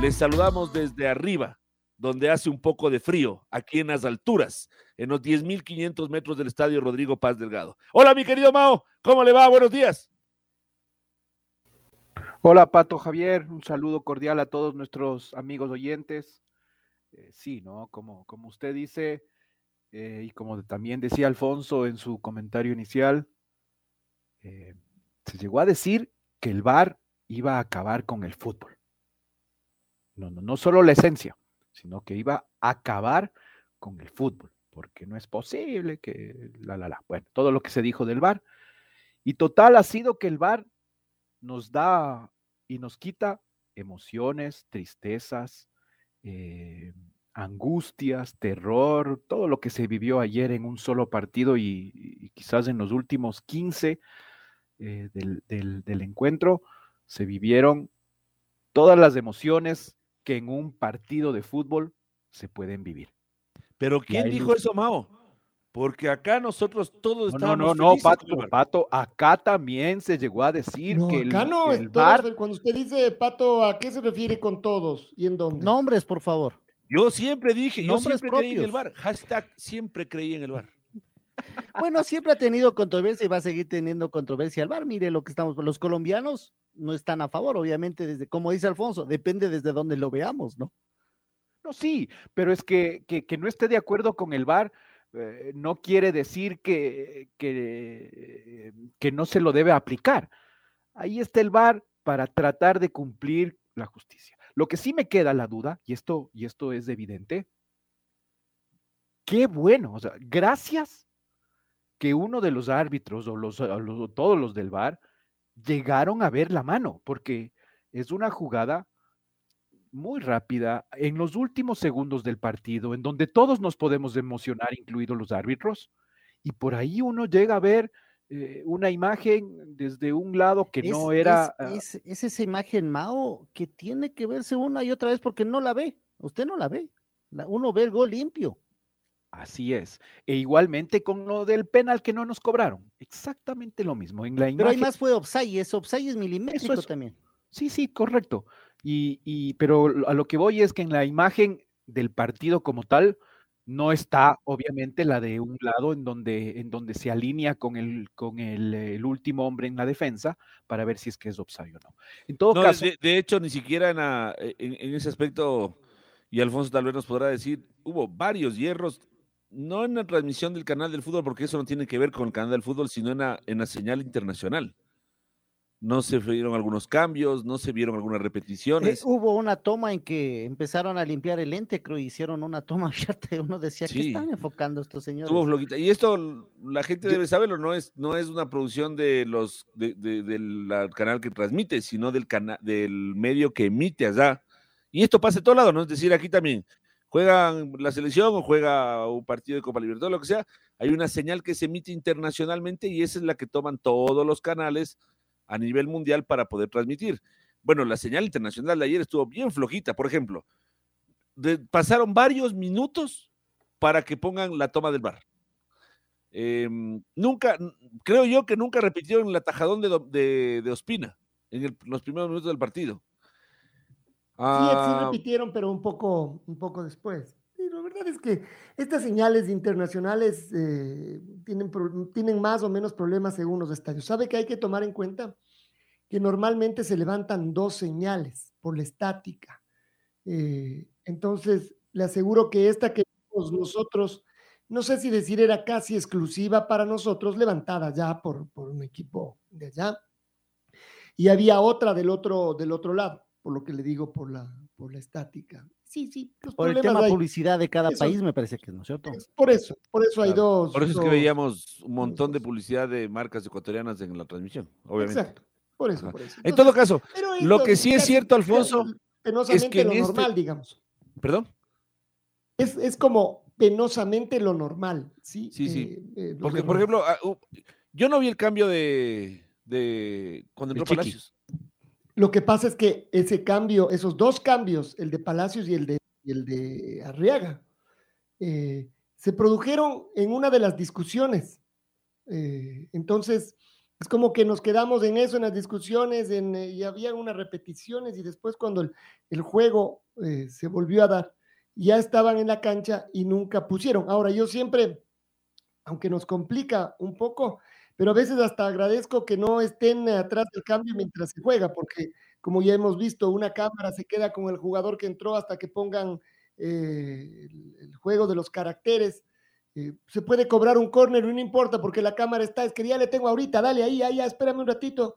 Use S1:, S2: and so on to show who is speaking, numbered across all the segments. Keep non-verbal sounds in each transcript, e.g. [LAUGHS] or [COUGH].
S1: Les saludamos desde arriba, donde hace un poco de frío, aquí en las alturas, en los 10.500 metros del estadio Rodrigo Paz Delgado. Hola, mi querido Mao, ¿cómo le va? Buenos días.
S2: Hola Pato Javier, un saludo cordial a todos nuestros amigos oyentes. Eh, sí, ¿no? Como, como usted dice, eh, y como también decía Alfonso en su comentario inicial, eh, se llegó a decir que el VAR iba a acabar con el fútbol. No, no, no solo la esencia, sino que iba a acabar con el fútbol, porque no es posible que la, la, la. Bueno, todo lo que se dijo del VAR. Y total ha sido que el VAR nos da y nos quita emociones, tristezas, eh, angustias, terror, todo lo que se vivió ayer en un solo partido y, quizás en los últimos 15 eh, del, del encuentro se vivieron todas las emociones que en un partido de fútbol se pueden vivir.
S1: Pero ¿quién dijo eso, Mao? Porque acá nosotros todos
S2: No, no,
S1: estábamos
S2: no, no, Pato. Pato, acá también se llegó a decir
S3: No,
S2: que el,
S3: acá no,
S2: el
S3: todos,
S2: VAR
S3: cuando usted dice, Pato, ¿a qué se refiere con todos y en dónde?
S4: Nombres, por favor.
S1: Yo siempre dije, yo siempre creí en el. VAR. Hashtag siempre creí en el VAR.
S4: Bueno, siempre ha tenido controversia y va a seguir teniendo controversia el VAR. Mire lo que estamos, los colombianos no están a favor, obviamente, desde, como dice Alfonso, depende desde dónde lo veamos, ¿no?
S2: No, sí, pero es que, que, que no esté de acuerdo con el VAR eh, no quiere decir que, que, que no se lo debe aplicar. Ahí está el VAR para tratar de cumplir la justicia. Lo que sí me queda la duda, y esto, y esto es evidente, qué bueno, o sea, gracias que uno de los árbitros o los, o los- todos los del VAR llegaron a ver la mano, porque es una jugada muy rápida en los últimos segundos del partido, en donde todos nos podemos emocionar, incluidos los árbitros, y por ahí uno llega a ver eh, una imagen desde un lado que no era...
S4: es-
S2: ah,
S4: Es, es esa imagen, Mao, que tiene que verse una y otra vez porque no la ve. Usted no la ve. La- uno ve el gol limpio.
S2: Así es. E igualmente con lo del penal que no nos cobraron. Exactamente lo mismo. En la
S4: Pero
S2: imagen,
S4: ahí más fue offside y ese offside es milimétrico
S2: es-
S4: también.
S2: Sí, sí, correcto. Y, y- pero a lo que voy es que en la imagen del partido como tal no está obviamente la de un lado en donde, en donde se alinea con el, con el, el último hombre en la defensa para ver si es que es offside o no. En todo
S1: No,
S2: caso,
S1: de, de hecho, ni siquiera en, la- en- en ese aspecto, y Alfonso tal vez nos podrá decir, hubo varios hierros, no en la transmisión del canal del fútbol, porque eso no tiene que ver con el canal del fútbol, sino en la, en la señal internacional. No se vieron algunos cambios, no se vieron algunas
S4: Eh,
S1: repeticiones.
S4: hubo una toma en que empezaron a limpiar el lente, creo, y hicieron una toma [LAUGHS] abierta uno decía, ¿qué
S1: Sí.
S4: están enfocando estos señores?
S1: Y esto la gente
S2: Yo-
S1: debe saberlo, no es, no es una producción de los de- de- del canal que transmite, sino del del medio que emite allá. Y esto pasa en todo lado, ¿no? Es decir, aquí también juegan la selección o juega un partido de Copa Libertadores, lo que sea, hay una señal que se emite internacionalmente y esa es la que toman todos los canales a nivel mundial para poder transmitir. Bueno, la señal internacional de ayer estuvo bien flojita, por ejemplo. pasaron varios minutos para que pongan la toma del bar. Em, nunca, creo yo que nunca repitieron el atajadón de, de, Ospina en los primeros minutos del partido.
S3: Sí, sí
S1: Ah,
S3: repitieron, pero un poco, un poco después. Y la verdad es que estas señales internacionales eh, tienen, más o menos problemas según los estadios. ¿Sabe que hay que tomar en cuenta? Que normalmente se levantan dos señales por la estática. Eh, entonces, le aseguro que esta que vimos nosotros no sé si decir era casi exclusiva para nosotros, levantada ya por, por un equipo de allá. Y había otra del otro, del otro lado, por lo que le digo, por la, por la estática. Sí, sí, los
S4: Por el tema
S3: hay.
S4: publicidad de cada
S3: Eso.
S4: país, me parece que no es cierto.
S3: Es Por eso, por eso hay dos.
S1: Por eso es que veíamos un montón de publicidad de marcas ecuatorianas en la transmisión, obviamente.
S3: Exacto, por eso,
S1: Ajá.
S3: por eso.
S1: En todo caso, lo que sí es cierto, Alfonso,
S3: penosamente
S1: en
S3: lo
S1: este-
S3: normal, digamos.
S1: perdón.
S3: Es, es como penosamente lo normal, ¿sí?
S1: Sí, sí.
S3: Eh, eh,
S1: Porque, por ejemplo, ah, yo no vi el cambio de, de cuando
S2: El
S1: entró. Palacios.
S3: Lo que pasa es que ese cambio, esos dos cambios, el de Palacios y el de, el de Arriaga, eh, se produjeron en una de las discusiones. Eh, entonces, es como que nos quedamos en eso, en las discusiones, eh, y había unas repeticiones, y después cuando el, el juego se volvió a dar, ya estaban en la cancha y nunca pusieron. Ahora, yo siempre, aunque nos complica un poco, pero a veces hasta agradezco que no estén atrás del cambio mientras se juega, porque como ya hemos visto, una cámara se queda con el jugador que entró hasta que pongan eh, el, juego de los caracteres. Eh, se puede cobrar un córner, no importa, porque la cámara está, es que ya le tengo ahorita, dale ahí, ahí, espérame un ratito,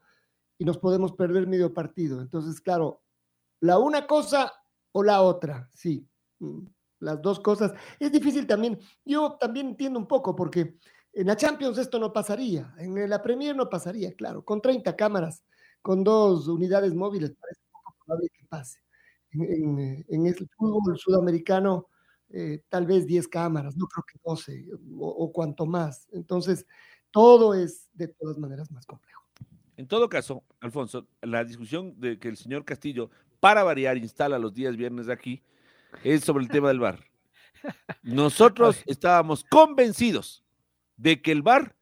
S3: y nos podemos perder medio partido. Entonces, claro, la una cosa o la otra, sí, mm, las dos cosas. Es difícil también, yo también entiendo un poco, porque en la Champions esto no pasaría, en la Premier no pasaría, claro, con 30 cámaras, con dos unidades móviles, parece poco probable que pase. En, en, en el fútbol sudamericano, eh, tal vez 10 cámaras, no creo que 12 o, o cuanto más. Entonces, todo es de todas maneras más complejo.
S1: En todo caso, Alfonso, la discusión de que el señor Castillo, para variar, instala los días viernes aquí, es sobre el tema del bar. [LAUGHS] Nosotros estábamos convencidos de que el bar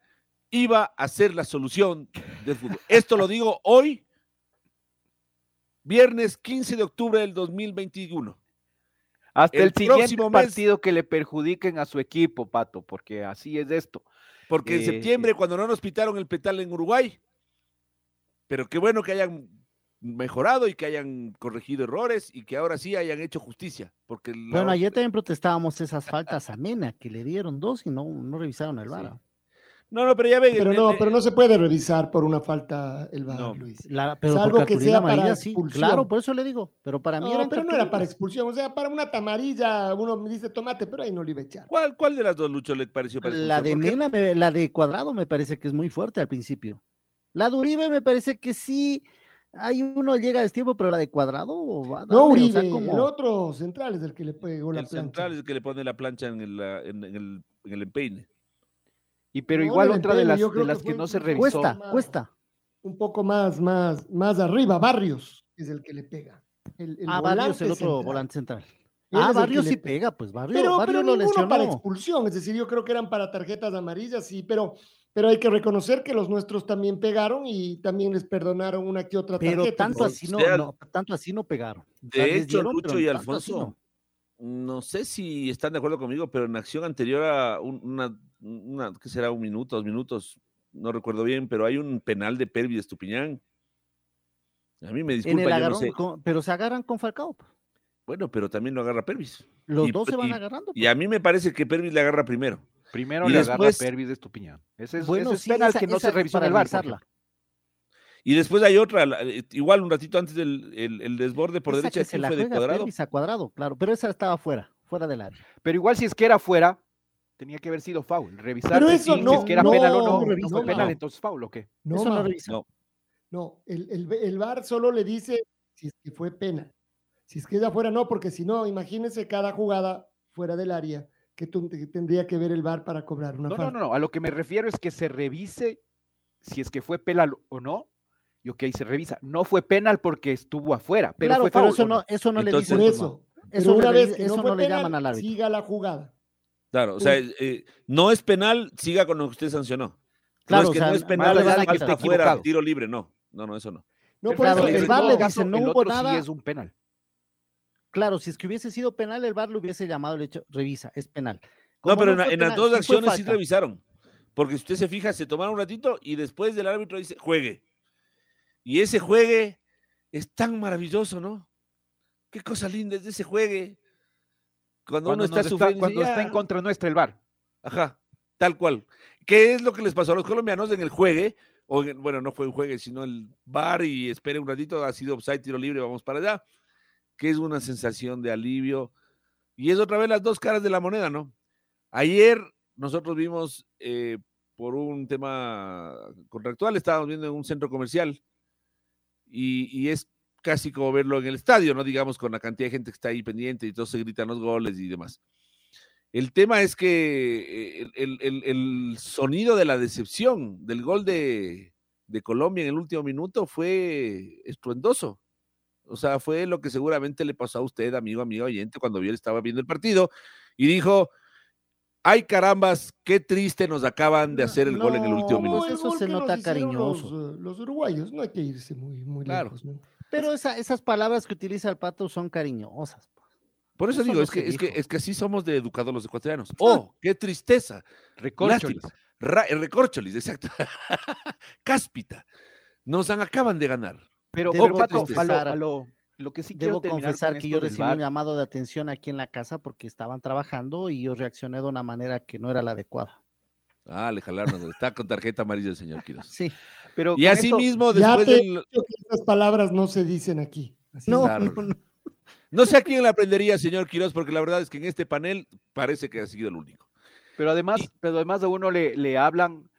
S1: iba a ser la solución del fútbol. Esto lo digo hoy, viernes 15 de octubre del 2021.
S2: Hasta
S1: El
S2: el, siguiente
S1: mes-
S2: partido que le perjudiquen a su equipo, Pato, porque así es esto.
S1: Porque en
S2: Eh,
S1: septiembre, cuando no nos pitaron el petal en Uruguay, pero qué bueno que hayan mejorado y que hayan corregido errores y que ahora sí hayan hecho justicia. Porque
S4: Bueno, ayer también protestábamos esas faltas a Mena, que le dieron dos y no, no revisaron el
S1: Sí.
S4: VAR.
S1: No, no, pero ya ven.
S3: Pero
S1: el-
S3: no,
S1: el-
S3: pero no se puede revisar por una falta el VAR,
S1: No.
S3: Luis.
S4: La- pero
S3: Salvo que sea para
S4: sí.
S3: expulsión.
S4: Claro, por eso le digo. Pero para mí
S3: No,
S4: eran
S3: pero no era para expulsión, o sea, para una tamarilla, uno me dice tomate, pero ahí no le iba a echar.
S1: ¿Cuál, ¿Cuál de las dos, Lucho, le pareció para
S4: La de Mena, me- la de Cuadrado me parece que es muy fuerte al principio. La de Uribe me parece que sí. Hay uno llega a destiempo, pero la de Cuadrado va a
S3: No,
S4: darle, o sea,
S3: Uribe,
S4: como-
S3: el otro central es el que le pegó la
S1: El
S3: plancha.
S1: central es el que le pone la plancha en el, en, en el, en el empeine.
S2: Y pero
S3: No,
S2: igual
S3: el
S2: otra de
S3: empeine,
S2: las, de
S3: creo que
S2: las que
S3: fue
S2: no se revisó.
S4: Cuesta,
S3: más-
S4: cuesta.
S3: Un poco más, más, más arriba, Barrios es el que le pega. El, el
S4: ah, Barrios,
S3: volante
S4: el otro
S3: central.
S4: volante central.
S3: Él
S4: Ah,
S3: el que le
S4: sí
S3: pega.
S4: pega, pues Barrios,
S3: Pero,
S4: Barrios
S3: pero
S4: lo
S3: ninguno para
S4: lesionó.
S3: expulsión, es decir, yo creo que eran para tarjetas amarillas, sí, pero, pero hay que reconocer que los nuestros también pegaron y también les perdonaron una que otra tarjeta.
S4: Pero tanto
S1: ¿no?
S4: así no,
S1: sea,
S4: no, tanto así no pegaron. O
S1: De
S4: sea,
S1: hecho,
S4: dieron,
S1: Lucho y Alfonso,
S4: no.
S1: no sé si están de acuerdo conmigo, pero en acción anterior a un- una, una ¿qué será? Un minuto, dos minutos, no recuerdo bien, pero hay un penal de Pervis de Estupiñán. A mí me
S4: En el
S1: disculpa, yo no
S4: agarrón,
S1: sé.
S4: con- pero se agarran con Falcao.
S1: Bueno, pero también lo agarra Pervis.
S4: Los
S1: Y-
S4: dos se van
S1: y-
S4: agarrando.
S1: Y a mí me parece que Pervis le agarra primero.
S2: Primero
S1: Y
S2: le agarra
S1: después-
S2: Pervis de Estupiñán. Ese es,
S4: Bueno,
S2: ese es
S4: sí,
S2: penal
S4: esa-
S2: que no
S4: esa
S2: se
S4: es
S2: revisó en
S4: para
S2: el ejemplo.
S1: Y después hay otra, eh, igual un ratito antes del el, el desborde por
S4: Esa
S1: derecha,
S4: que se
S1: ¿quién
S4: la
S1: fue de
S4: juega
S1: cuadrado?
S4: Pervis a cuadrado, claro, pero esa estaba fuera, fuera del área.
S2: Pero igual si es que era fuera, tenía que haber sido foul. Revisar
S3: Pero
S2: si-
S3: eso
S2: si,
S3: no-
S2: es que era
S3: no
S2: penal o no. No fue
S3: no.
S2: penal, entonces foul o qué.
S3: No,
S4: Eso no
S3: ma,
S4: revisa.
S1: No.
S3: no, el, el, el VAR solo le dice si es que fue pena. Si es que ella fuera, no, porque si no, imagínense cada jugada fuera del área que, que tendría que ver el VAR para cobrar una
S2: No, no,
S3: falta.
S2: no, no. A lo que me refiero es que se revise si es que fue penal o no. Y ok, se revisa. No fue penal porque estuvo afuera, pero
S4: claro,
S2: fue
S4: pero
S2: foul,
S4: eso
S2: ¿o
S4: no, eso no
S1: Entonces-
S4: le dicen.
S3: eso.
S4: Eso
S3: una vez que
S4: eso
S3: no
S4: le llaman al árbitro.
S3: siga la jugada.
S1: Claro, o sea, eh, no es penal, siga con lo que usted sancionó.
S4: Claro,
S1: no es
S4: o
S1: que
S4: sea,
S1: no es penal, es fuera,
S2: Equivocado.
S1: tiro libre, no. No, no, eso no.
S3: No, por
S4: Claro,
S3: eso
S4: el
S3: el
S4: VAR le
S3: no,
S4: dice, no
S2: el
S4: hubo nada.
S2: sí es un penal.
S4: Claro, si es que hubiese sido penal, el VAR lo hubiese llamado, le hecho, revisa, es penal.
S1: No, pero en, las dos acciones sí revisaron. Porque si usted se fija, se tomaron un ratito y después del árbitro dice, juegue. Y ese juegue es tan maravilloso, ¿no? Qué cosa linda es ese juegue. Cuando,
S2: Cuando,
S1: uno está sufriendo.
S2: cuando
S1: dice,
S2: está en
S1: "Ya".
S2: contra nuestra el VAR.
S1: Ajá, tal cual. ¿Qué es lo que les pasó a los colombianos en el juegue? O en- bueno, no fue un juegue, sino el bar y espere un ratito, ha sido offside, tiro libre, vamos para allá. Que es una sensación de alivio. Y es otra vez las dos caras de la moneda, ¿no? Ayer nosotros vimos, eh, por un tema contractual, estábamos viendo en un centro comercial y, y es casi como verlo en el estadio, ¿no? Digamos, con la cantidad de gente que está ahí pendiente y todos se gritan los goles y demás. El tema es que eh, el, el- el sonido de la decepción del gol de, de Colombia en el último minuto fue estruendoso. O sea, fue lo que seguramente le pasó a usted, amigo, amigo oyente, cuando vio, estaba viendo el partido y dijo, ay carambas, qué triste nos acaban de hacer el gol en el último minuto.
S3: el
S4: eso se nota cariñoso.
S3: Los, eh, los uruguayos, no hay que irse muy, muy
S1: Claro.
S3: lejos. ¿no?
S4: Pero esa- esas palabras que utiliza el pato son cariñosas. pues.
S1: Por eso
S4: Eso
S1: digo,
S4: no
S1: es que, es, que, es que así somos de educados los ecuatorianos. [LAUGHS] Oh, qué tristeza.
S2: Recorcholis.
S1: Ra- eh, recorcholis, [LAUGHS] exacto. Cáspita. Nos han, acaban de ganar.
S2: Pero,
S4: Debo
S2: a lo,
S4: confesar-
S2: a lo- lo que sí quiero
S4: Debo confesar
S2: con
S4: que yo recibí un llamado de atención aquí en la casa porque estaban trabajando y yo reaccioné de una manera que no era la adecuada.
S1: Ah, le jalaron. Está con tarjeta amarilla el señor Quiroz.
S4: Sí.
S2: pero
S1: Y así
S2: esto-
S1: mismo,
S3: Ya
S1: después
S3: te
S1: del.
S3: he dicho que estas palabras no se dicen aquí. Así
S4: No, no, no.
S1: No sé a quién le aprendería, señor Quiroz, porque la verdad es que en este panel parece que ha sido el único.
S2: Pero además,
S1: Y-
S2: pero además a uno le, le hablan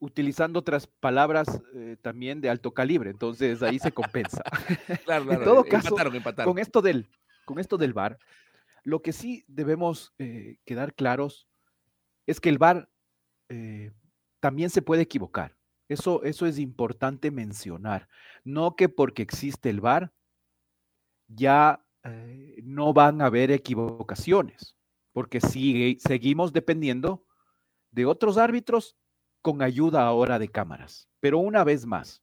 S2: utilizando otras palabras eh, también de alto calibre, entonces ahí se compensa. [LAUGHS]
S1: Claro, [LAUGHS]
S2: En
S1: claro.
S2: todo
S1: eh,
S2: caso,
S1: empataron, empataron.
S2: con esto del, con esto del VAR, lo que sí debemos eh, quedar claros es que el VAR eh, también se puede equivocar. Eso, eso es importante mencionar. No que porque existe el VAR ya eh, no van a haber equivocaciones, porque sigue, seguimos dependiendo de otros árbitros con ayuda ahora de cámaras. Pero una vez más,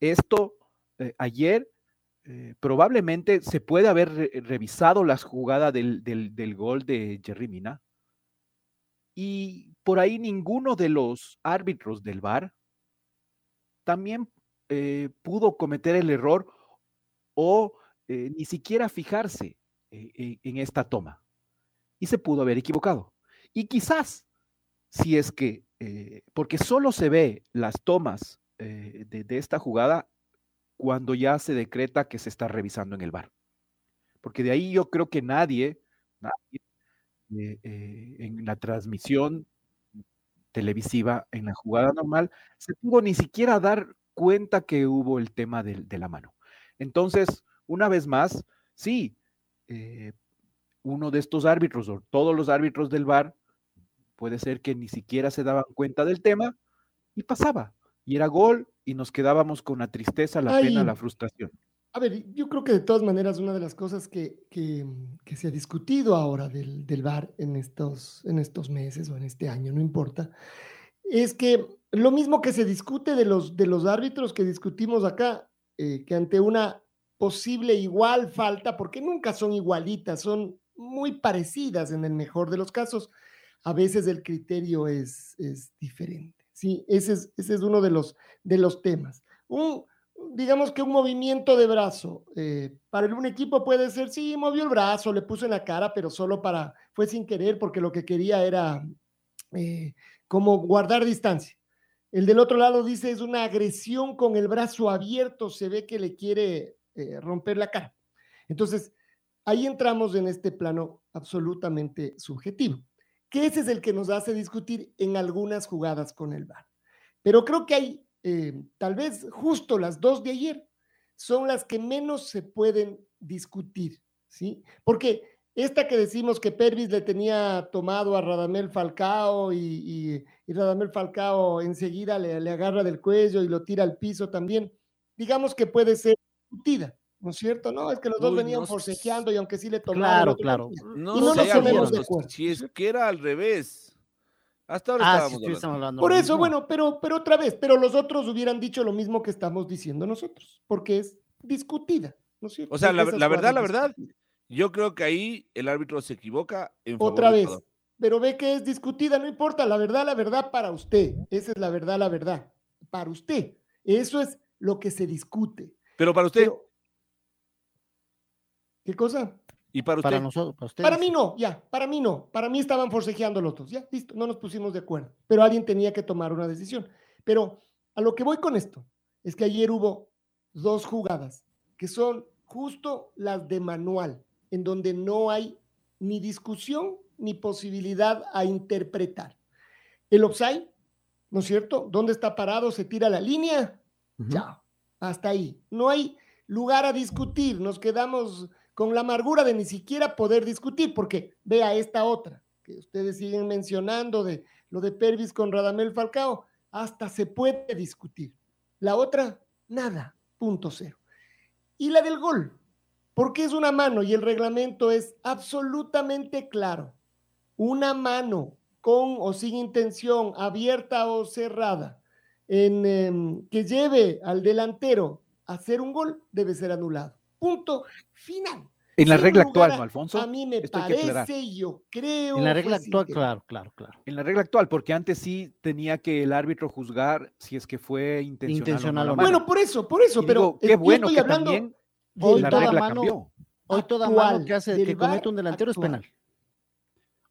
S2: esto eh, ayer eh, probablemente se puede haber re- revisado la jugada del, del- gol de Jerry Mina y por ahí ninguno de los árbitros del VAR también eh, pudo cometer el error o eh, ni siquiera fijarse eh, eh, en esta toma y se pudo haber equivocado. Y quizás, si es que, eh, porque solo se ve las tomas eh, de, de esta jugada cuando ya se decreta que se está revisando en el bar. Porque de ahí yo creo que nadie, nadie, eh, en la transmisión televisiva, en la jugada normal, se pudo ni siquiera dar cuenta que hubo el tema del- de, la mano. Entonces, una vez más, sí, uno de estos árbitros o todos los árbitros del VAR puede ser que ni siquiera se daban cuenta del tema y pasaba. Y era gol y nos quedábamos con la tristeza, la pena,
S3: Ay.
S2: la frustración.
S3: A ver, yo creo que de todas maneras una de las cosas que, que, que se ha discutido ahora del, del VAR en estos, en estos meses o en este año, no importa, es que lo mismo que se discute de los, de los árbitros que discutimos acá, eh, que ante una posible igual falta, porque nunca son igualitas, son muy parecidas en el mejor de los casos, a veces el criterio es, es diferente. Sí, ese es, ese es uno de los, de los temas. Un, digamos que un movimiento de brazo eh, para un equipo puede ser, sí, movió el brazo, le puso en la cara, pero solo para, fue sin querer porque lo que quería era eh, como guardar distancia. El del otro lado dice es una agresión con el brazo abierto, se ve que le quiere eh, romper la cara. Entonces, ahí entramos en este plano absolutamente subjetivo, que ese es el que nos hace discutir en algunas jugadas con el VAR. Pero creo que hay eh, tal vez justo las dos de ayer son las que menos se pueden discutir, ¿sí? Porque esta que decimos que Pervis le tenía tomado a Radamel Falcao y, Radamel Falcao enseguida le, le, agarra del cuello y lo tira al piso también, digamos que puede ser discutida, ¿no es cierto? No, es que los dos
S1: Uy,
S3: venían
S1: no
S3: forcejeando y aunque sí le tomaron.
S4: Claro, claro.
S1: No,
S3: y no nos ponemos de acuerdo.
S1: Si es que era al revés. Hasta ahora
S4: Ah,
S1: estábamos hablando.
S4: hablando.
S3: Por eso,
S4: mismo.
S3: bueno, pero, pero otra vez, pero los otros hubieran dicho lo mismo que estamos diciendo nosotros, porque es discutida, ¿no es cierto?
S1: O sea, la, verdad, la verdad,
S3: discutidas.
S1: yo creo que ahí el árbitro se equivoca en favor
S3: Otra vez, pero ve que es discutida, no importa, la verdad, la verdad para usted, esa es la verdad, la verdad, para usted. Eso es lo que se discute.
S1: Pero para usted,
S3: Pero, ¿Qué cosa?
S1: ¿Y para usted?
S4: Para nosotros, para ustedes.
S3: Para mí no, ya, para mí no. Para mí estaban forcejeando los dos. Ya, listo, no nos pusimos de acuerdo. Pero alguien tenía que tomar una decisión. Pero a lo que voy con esto es que ayer hubo dos jugadas que son justo las de manual, en donde no hay ni discusión ni posibilidad a interpretar. El offside, ¿no es cierto? ¿Dónde está parado? Se tira la línea. Chao. Hasta ahí. No hay lugar a discutir. Nos quedamos con la amargura de ni siquiera poder discutir, porque vea esta otra, que ustedes siguen mencionando de lo de Pervis con Radamel Falcao, hasta se puede discutir. La otra, nada, punto cero. Y la del gol, porque es una mano y el reglamento es absolutamente claro. Una mano con o sin intención, abierta o cerrada, em, que lleve al delantero a hacer un gol, debe ser anulado. Punto final.
S2: En la
S3: Sin
S2: regla
S3: lugar
S2: actual,
S3: a-
S2: ¿no, Alfonso?
S3: A mí me
S2: Esto hay que aclarar.
S3: parece, yo creo.
S4: En la regla actual, claro, claro, claro.
S2: En la regla actual, porque antes sí tenía que el árbitro juzgar si es que fue intencional,
S4: Intencional
S2: o no.
S3: Bueno, por eso, por eso,
S2: Y
S3: pero
S2: digo,
S3: eh,
S2: qué bueno
S3: estoy
S2: que
S3: hablando
S2: también
S4: Hoy
S2: la
S4: toda
S2: regla
S4: mano-
S2: cambió.
S4: Hoy toda mano que hace que comete un delantero es penal.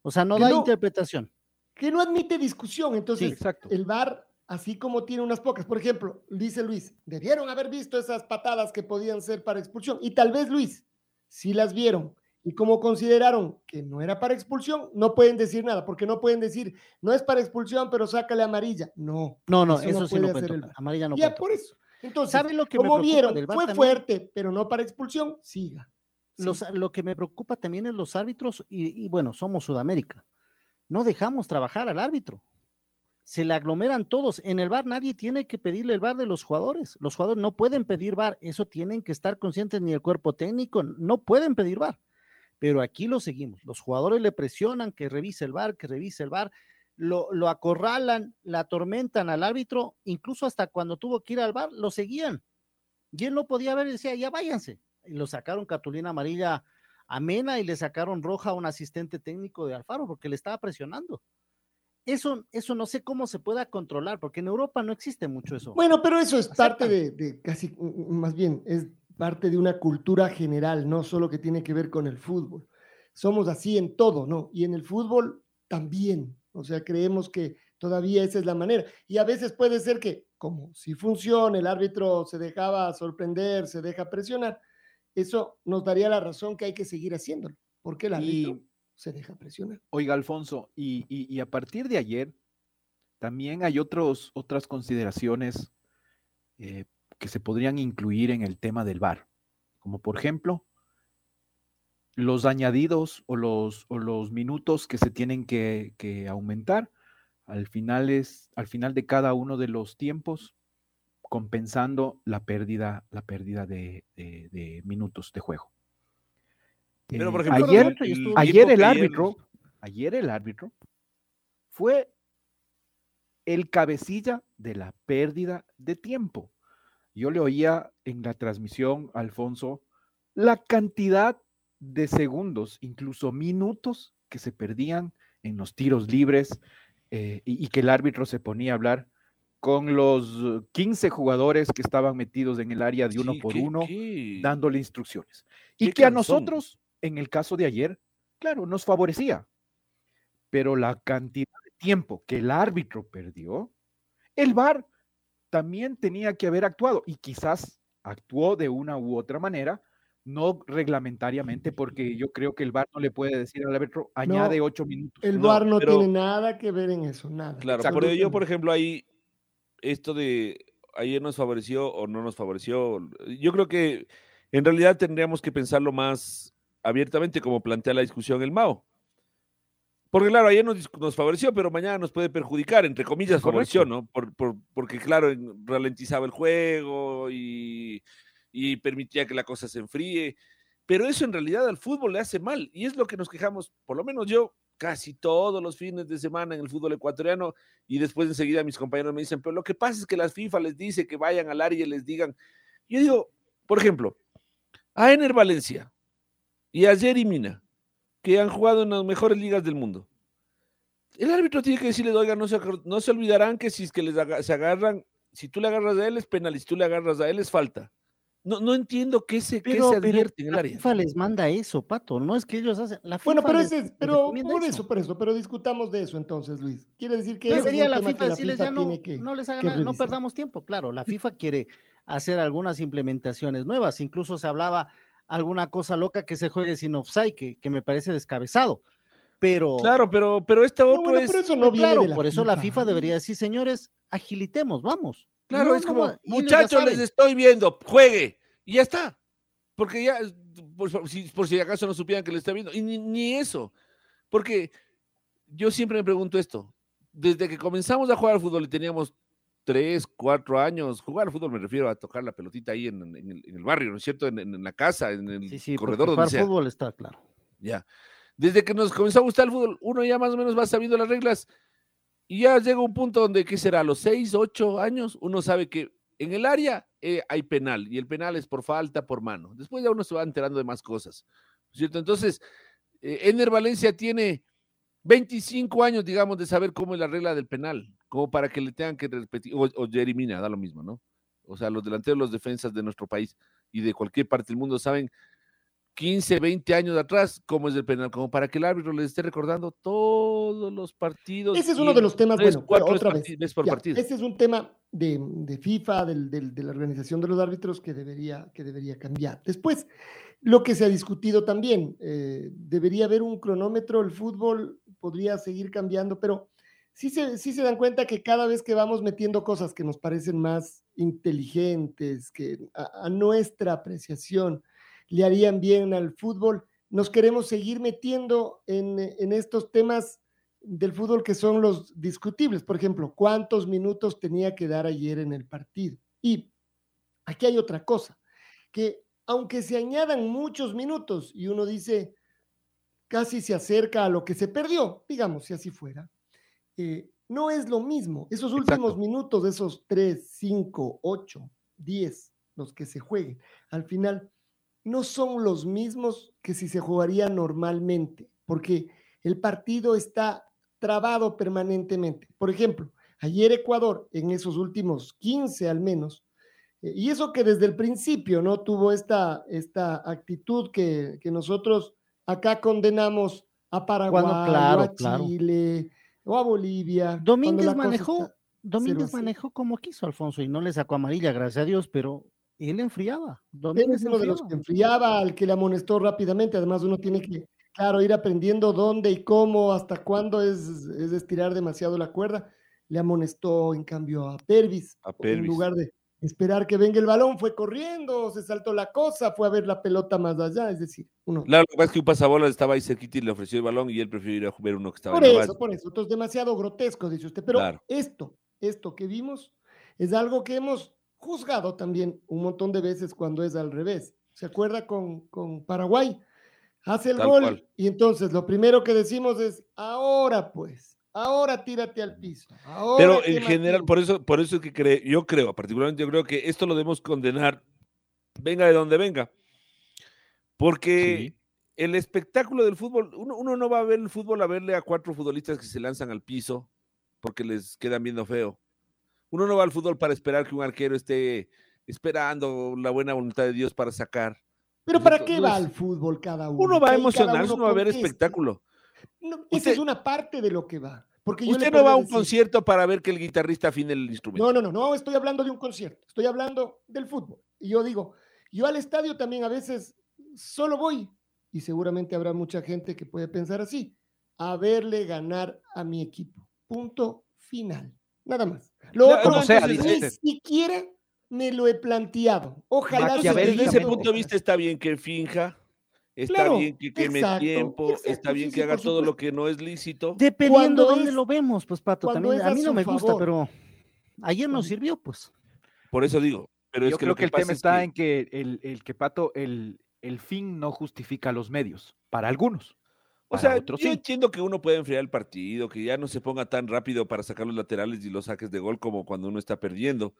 S4: O sea, no
S3: Que
S4: da
S3: no-
S4: interpretación.
S3: que no admite discusión. Entonces,
S2: exacto.
S3: el VAR, así como tiene unas pocas, por ejemplo, dice Luis, debieron haber visto esas patadas que podían ser para expulsión. Y tal vez, Luis, si las vieron y como consideraron que no era para expulsión, no pueden decir nada, porque no pueden decir, no es para expulsión, pero sácale amarilla. No.
S4: No, no,
S3: Eso
S4: eso,
S3: no
S4: sí no
S3: puede
S4: cuento.
S3: hacer el.
S4: Amarilla no
S3: ya
S4: cuento.
S3: por eso. Entonces,
S4: ¿Sabe lo que me
S3: como
S4: preocupa
S3: vieron,
S4: del
S3: fue fuerte, pero no para expulsión, siga. Sí.
S4: Los- lo que me preocupa también es los árbitros, y, y bueno, somos Sudamérica. No dejamos trabajar al árbitro. Se le aglomeran todos. En el bar nadie tiene que pedirle el bar de los jugadores. Los jugadores no pueden pedir bar. Eso tienen que estar conscientes ni el cuerpo técnico. No pueden pedir bar. Pero aquí lo seguimos. Los jugadores le presionan que revise el bar, que revise el bar. Lo, lo acorralan, la atormentan al árbitro. Incluso hasta cuando tuvo que ir al bar, lo seguían. Y él no podía ver y decía, ya váyanse. Y lo sacaron cartulina amarilla a Mena y le sacaron roja a un asistente técnico de Alfaro porque le estaba presionando. Eso, eso no sé cómo se pueda controlar, porque en Europa no existe mucho eso.
S3: Bueno, pero eso es parte de, de casi, mm, más bien, es parte de una cultura general, no solo que tiene que ver con el fútbol. Somos así en todo, ¿no? Y en el fútbol también. O sea, creemos que todavía esa es la manera. Y a veces puede ser que, como si funciona, el árbitro se dejaba sorprender, se deja presionar, eso nos daría la razón que hay que seguir haciéndolo, porque el árbitro
S2: Y-
S3: se deja presionar.
S2: Oiga, Alfonso, y, y- a partir de ayer también hay otros, otras consideraciones eh, que se podrían incluir en el tema del VAR, como por ejemplo los añadidos o los, o los minutos que se tienen que, que aumentar al final, es, al final de cada uno de los tiempos, compensando la pérdida, la pérdida de minutos de juego.
S1: Pero,
S2: Eh,
S1: por ejemplo,
S2: ayer, el árbitro, ayer el árbitro fue el cabecilla de la pérdida de tiempo. Yo le oía en la transmisión, Alfonso, la cantidad de segundos, incluso minutos que se perdían en los tiros libres eh, y, y que el árbitro se ponía a hablar con los eh, 15 jugadores que estaban metidos en el área de uno
S1: Sí,
S2: por
S1: qué-
S2: uno
S1: qué-
S2: dándole instrucciones. Y que a nosotros, en el caso de ayer, claro, nos favorecía. Pero la cantidad de tiempo que el árbitro perdió, el VAR también tenía que haber actuado y quizás actuó de una u otra manera, no reglamentariamente, porque yo creo que el VAR no le puede decir al árbitro, añade ocho minutos.
S3: El
S1: No,
S3: VAR no
S1: pero-
S3: tiene nada que ver en eso, nada.
S1: Claro, por ello yo, por ejemplo, ahí, esto de ayer nos favoreció o no nos favoreció, yo creo que en realidad tendríamos que pensarlo más abiertamente como plantea la discusión el Mao. Porque claro, ayer nos, nos favoreció, pero mañana nos puede perjudicar, entre comillas,
S2: Correcto.
S1: favoreció, ¿no? Por, por- porque claro, en- ralentizaba el juego y, y permitía que la cosa se enfríe. Pero eso en realidad al fútbol le hace mal y es lo que nos quejamos, por lo menos yo, casi todos los fines de semana en el fútbol ecuatoriano y después enseguida mis compañeros me dicen, pero lo que pasa es que la FIFA les dice que vayan al área y les digan. Yo digo, por ejemplo, a Ener Valencia y a Jerry Mina, que han jugado en las mejores ligas del mundo. El árbitro tiene que decirles, oigan, no se, no se olvidarán que si es que les aga- se agarran, si tú le agarras a él es penal y si tú le agarras a él es falta. No, no entiendo qué se, qué se
S4: pero
S1: advierte en el
S4: la
S1: área.
S4: FIFA les manda eso, Pato. No es que ellos hacen. La
S3: Bueno, pero
S4: les-
S3: es, pero por eso, por eso, pero discutamos de eso entonces, Luis. Quiere decir que
S4: sería la FIFA
S3: la
S4: decirles ya no,
S3: tiene que-
S4: no les hagan no perdamos tiempo. Claro, la FIFA quiere hacer algunas implementaciones nuevas. Incluso se hablaba alguna cosa loca que se juegue sin offside, que, que me parece descabezado. Pero
S1: Claro, pero, pero este otro
S3: bueno,
S1: es.
S3: pero eso no
S4: claro, por eso la
S3: FIFA.
S4: Debería decir, señores, agilitemos, vamos.
S1: Claro,
S4: No,
S1: es
S4: no
S1: como, muchachos, les estoy viendo, juegue. Y ya está. Porque ya, por, por si, por si acaso no supieran que le está viendo. Y ni, ni eso. Porque yo siempre me pregunto esto. Desde que comenzamos a jugar al fútbol y teníamos tres, cuatro años, jugar al fútbol me refiero a tocar la pelotita ahí en, en el, en el barrio, ¿no es cierto? En, la casa, en el
S4: Sí, sí,
S1: corredor, donde sea.
S4: fútbol está claro.
S1: Ya. Desde que nos comenzó a gustar el fútbol, uno ya más o menos va sabiendo las reglas y ya llega un punto donde, ¿qué será? A los seis, ocho años, uno sabe que en el área eh, hay penal y el penal es por falta, por mano. Después ya uno se va enterando de más cosas, ¿no es ¿cierto? Entonces, eh, Ener Valencia tiene 25 años, digamos, de saber cómo es la regla del penal, como para que le tengan que repetir, o, o Jerry Mina, da lo mismo, ¿no? O sea, los delanteros, los defensas de nuestro país y de cualquier parte del mundo saben 15, 20 años atrás, cómo es el penal, como para que el árbitro les esté recordando todos los partidos.
S3: Ese es uno de los temas,
S1: tres,
S3: bueno,
S1: cuatro
S3: pero otra vez.
S1: por
S3: ya,
S1: partido.
S3: Ese es un tema de, de FIFA, del- del- de la organización de los árbitros que debería, que debería cambiar. Después, lo que se ha discutido también, eh, debería haber un cronómetro, el fútbol podría seguir cambiando, pero sí se, sí se dan cuenta que cada vez que vamos metiendo cosas que nos parecen más inteligentes, que a, nuestra apreciación le harían bien al fútbol, nos queremos seguir metiendo en, en estos temas del fútbol que son los discutibles. Por ejemplo, ¿cuántos minutos tenía que dar ayer en el partido? Y aquí hay otra cosa, que aunque se añadan muchos minutos y uno dice, casi se acerca a lo que se perdió, digamos, si así fuera, eh, no es lo mismo. Esos últimos
S1: Exacto.
S3: minutos, esos 3, 5, 8, 10, los que se jueguen, al final no son los mismos que si se jugaría normalmente, porque el partido está trabado permanentemente. Por ejemplo, ayer Ecuador, en esos últimos 15 al menos, eh, y eso que desde el principio no tuvo esta, esta actitud que, que nosotros acá condenamos a Paraguay,
S4: claro,
S3: a
S4: claro.
S3: O a Bolivia.
S4: Domínguez manejó,
S3: está-
S4: Domínguez manejó como quiso Alfonso y no le sacó amarilla, gracias a Dios, pero él enfriaba.
S3: Él
S4: Domínguez
S3: es uno de los
S4: enfriaba.
S3: que enfriaba, al que le amonestó rápidamente. Además, uno tiene que, claro, ir aprendiendo dónde y cómo, hasta cuándo es, es estirar demasiado la cuerda. Le amonestó, en cambio, a Pervis.
S1: A
S3: En
S1: Pervis.
S3: lugar de esperar que venga el balón, fue corriendo, se saltó la cosa, fue a ver la pelota más allá. Es decir, uno.
S1: Claro, lo que pasa es que un pasabolas estaba ahí cerquita y le ofreció el balón y él prefirió ir a ver uno que estaba
S3: Por
S1: la
S3: eso, por eso. Entonces, demasiado grotesco, dice usted. Pero
S1: Claro.
S3: esto, esto que vimos, es algo que hemos juzgado también un montón de veces cuando es al revés. ¿Se acuerda con, con Paraguay? Hace el
S1: Tal
S3: gol
S1: cual.
S3: y entonces lo primero que decimos es, ahora pues, ahora tírate al piso. ahora
S1: Pero en general,
S3: tiempo".
S1: por eso, por eso es que cre- yo creo, particularmente yo creo que esto lo debemos condenar, venga de donde venga. Porque el espectáculo del fútbol, uno, uno no va a ver el fútbol a verle a cuatro futbolistas que se lanzan al piso porque les quedan viendo feo. Uno no va al fútbol para esperar que un arquero esté esperando la buena voluntad de Dios para sacar.
S3: Pero ¿para qué va al fútbol cada uno?
S1: Uno va a emocionarse,
S3: uno
S1: uno va a ver espectáculo.
S3: No, esa es una parte de lo que va. Porque
S1: Usted no va a un
S3: decir-
S1: concierto para ver que el guitarrista afine el instrumento.
S3: No, no, no, no, estoy hablando de un concierto, estoy hablando del fútbol. Y yo digo, yo al estadio también a veces solo voy, y seguramente habrá mucha gente que puede pensar así, a verle ganar a mi equipo. Punto final. Nada más. Lo
S1: Claro,
S3: otro
S2: como sea,
S3: ni siquiera me lo he planteado. Ojalá
S1: desde ese punto de vista está bien que finja, está
S3: Claro,
S1: bien que queme
S3: exacto,
S1: tiempo, está bien
S3: sí,
S1: que haga todo lo que no es lícito.
S4: Dependiendo de dónde
S3: es-
S4: lo vemos, pues Pato, también
S3: es
S4: a
S3: a
S4: mí no me gusta,
S3: favor.
S4: pero ayer nos sirvió, pues.
S1: Por eso digo. Pero es
S2: Yo
S1: que
S2: creo
S1: lo
S2: que, el
S1: pasa
S2: tema
S1: es
S2: está
S1: que-
S2: en que el, el que Pato, el, el fin no justifica los medios, para algunos.
S1: O sea,
S2: otros
S1: yo
S2: sí.
S1: entiendo que uno puede enfriar el partido, que ya no se ponga tan rápido para sacar los laterales y los saques de gol como cuando uno está perdiendo.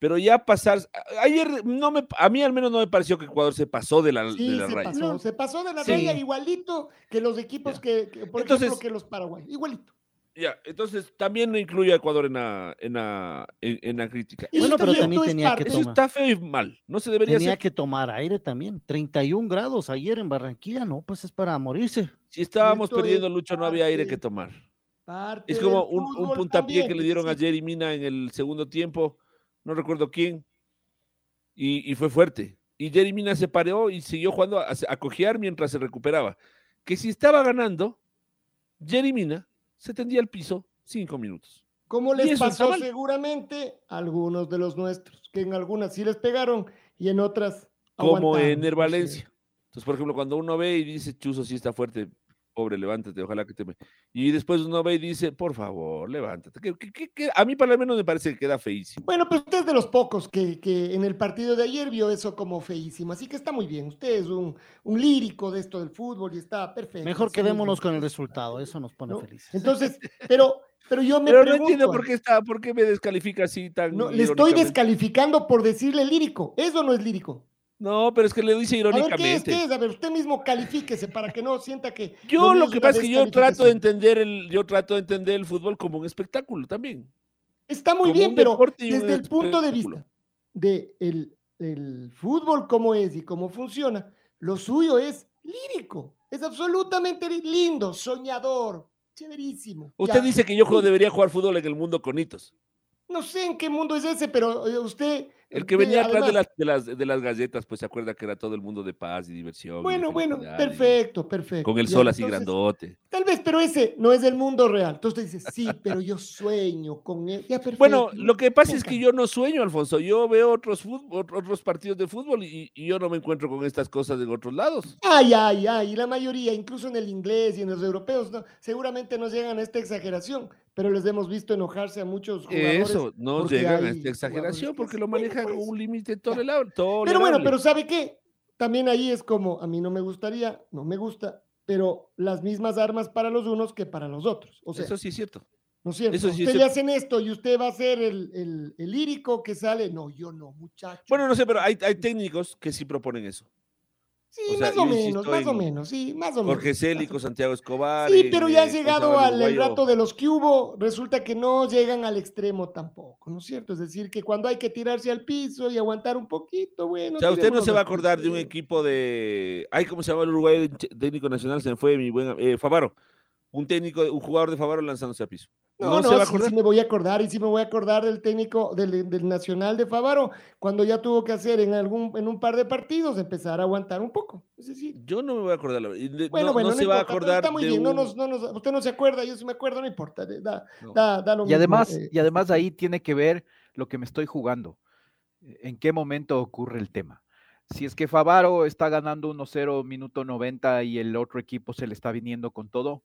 S1: Pero ya pasar. a- Ayer, no me, a mí al menos no me pareció que Ecuador se pasó de la,
S3: Sí,
S1: de la
S3: se
S1: raya.
S3: pasó, se pasó de la
S4: Sí.
S3: raya igualito que los equipos que, que, por
S1: Entonces-
S3: ejemplo, que los Paraguay, igualito.
S1: Ya, entonces también no incluye a Ecuador en la, en la, en, en la crítica.
S3: Eso
S4: Bueno, pero también
S3: es
S4: tenía que
S3: parte.
S1: Eso
S4: tomar.
S1: está feo y mal. No se debería
S4: Tenía
S1: hacer.
S4: que tomar aire también. 31 grados ayer en Barranquilla, no, pues es para morirse.
S1: Si estábamos
S3: Esto es
S1: perdiendo, Lucho, no había aire que tomar.
S3: Parte
S1: Es como un, un puntapié que
S3: también,
S1: le dieron a
S3: sí.
S1: Jerry Mina en el segundo tiempo, no recuerdo quién, y, y fue fuerte. Y Jerry Mina se paró y siguió jugando a, a cojear mientras se recuperaba. Que si estaba ganando, Jerry Mina se tendía al piso cinco minutos.
S3: Como les pasó seguramente a algunos de los nuestros, que en algunas sí les pegaron y en otras
S1: Como en el
S3: ¿no es
S1: Valencia. Entonces, por ejemplo, cuando uno ve y dice, Chuzo, sí está fuerte, pobre, levántate, ojalá que te... me-". Y después uno ve y dice, por favor, levántate. Que a mí, para lo menos, me parece que queda feísimo.
S3: Bueno, pero usted es de los pocos que, que en el partido de ayer vio eso como feísimo, así que está muy bien. Usted es un, un lírico de esto del fútbol y está perfecto.
S4: Mejor quedémonos con el resultado, eso nos pone
S3: ¿no?
S4: felices.
S3: Entonces, pero, pero yo me
S1: Pero no
S3: pregunto,
S1: entiendo por qué, está, por qué me descalifica así tan
S3: no, le estoy descalificando por decirle lírico. Eso no es lírico.
S1: No, pero es que le dice
S3: A ver, ¿qué es?
S1: irónicamente.
S3: ¿Qué es? A ver, usted mismo califíquese para que no sienta que...
S1: Yo lo que pasa es que yo trato de entender el, yo trato de entender el fútbol como un espectáculo también.
S3: Está muy
S1: como
S3: bien, pero desde el punto de vista de el, fútbol como es y cómo funciona, lo suyo es lírico, es absolutamente li- lindo, soñador, chéverísimo.
S1: Usted
S3: Ya.
S1: dice que yo debería jugar fútbol en el mundo con hitos.
S3: No sé en qué mundo es ese, pero eh, usted...
S1: El que venía atrás de las, de, las, de las galletas, pues se acuerda que era todo el mundo de paz y diversión. y
S3: Bueno, bueno, perfecto, perfecto.
S1: Con el sol así
S3: entonces,
S1: grandote.
S3: Tal vez, pero ese no es el mundo real. Entonces usted dice, sí, pero yo sueño con él. Ya, perfecto.
S1: Bueno, lo que pasa es que yo no sueño, Alfonso. Yo veo otros, fútbol, otros partidos de fútbol y, y yo no me encuentro con estas cosas en otros lados.
S3: Ay, ay, ay, y la mayoría, incluso en el inglés y en los europeos, no, seguramente no llegan a esta exageración, pero les hemos visto enojarse a muchos jugadores.
S1: Eso, no llegan a esta exageración
S3: que
S1: porque lo manejan un límite
S3: Ya.
S1: tolerable.
S3: Pero bueno, pero ¿sabe qué? También ahí es como, a mí no me gustaría, no me gusta, pero las mismas armas para los unos que para los otros. O sea,
S1: Eso sí es cierto.
S3: ¿no es cierto?
S1: eso sí es
S3: usted le hacen esto y usted va a ser el, el, el lírico que sale. No, yo no, muchacho.
S1: Bueno, no sé, pero hay, hay técnicos que sí proponen eso.
S3: Sí,
S1: o sea,
S3: más o menos, más o
S1: en
S3: menos, sí, más o menos.
S1: Jorge Célico, Santiago Escobar.
S3: Sí, pero ya
S1: eh,
S3: ha
S1: ¿cómo se
S3: llegado al el rato de los que hubo, resulta que no llegan al extremo tampoco, ¿no es cierto? Es decir, que cuando hay que tirarse al piso y aguantar un poquito, bueno.
S1: O sea, usted no se va a acordar de un equipo de. Ay, ¿cómo se llama el uruguayo ch- técnico nacional? Se me fue mi buen. eh, Favaro. Un técnico, un jugador de Favaro lanzándose a piso.
S3: No, no,
S1: se va a
S3: sí,
S1: acordar.
S3: sí me voy a acordar y sí me voy a acordar del técnico del, del Nacional de Favaro, cuando ya tuvo que hacer en algún en un par de partidos empezar a aguantar un poco. Es decir,
S1: Yo no me voy a acordar. la de-
S3: bueno,
S1: no,
S3: bueno,
S1: no
S3: no
S1: se va a acordar
S3: está muy bien, no
S1: un-
S3: nos, no nos- usted no se acuerda, yo sí me acuerdo, no importa, da,
S1: no.
S3: da, da lo
S2: Y
S3: mismo,
S2: además,
S3: eh,
S2: y además ahí tiene que ver lo que me estoy jugando. ¿En qué momento ocurre el tema? Si es que Favaro está ganando 1-0 minuto 90 y el otro equipo se le está viniendo con todo,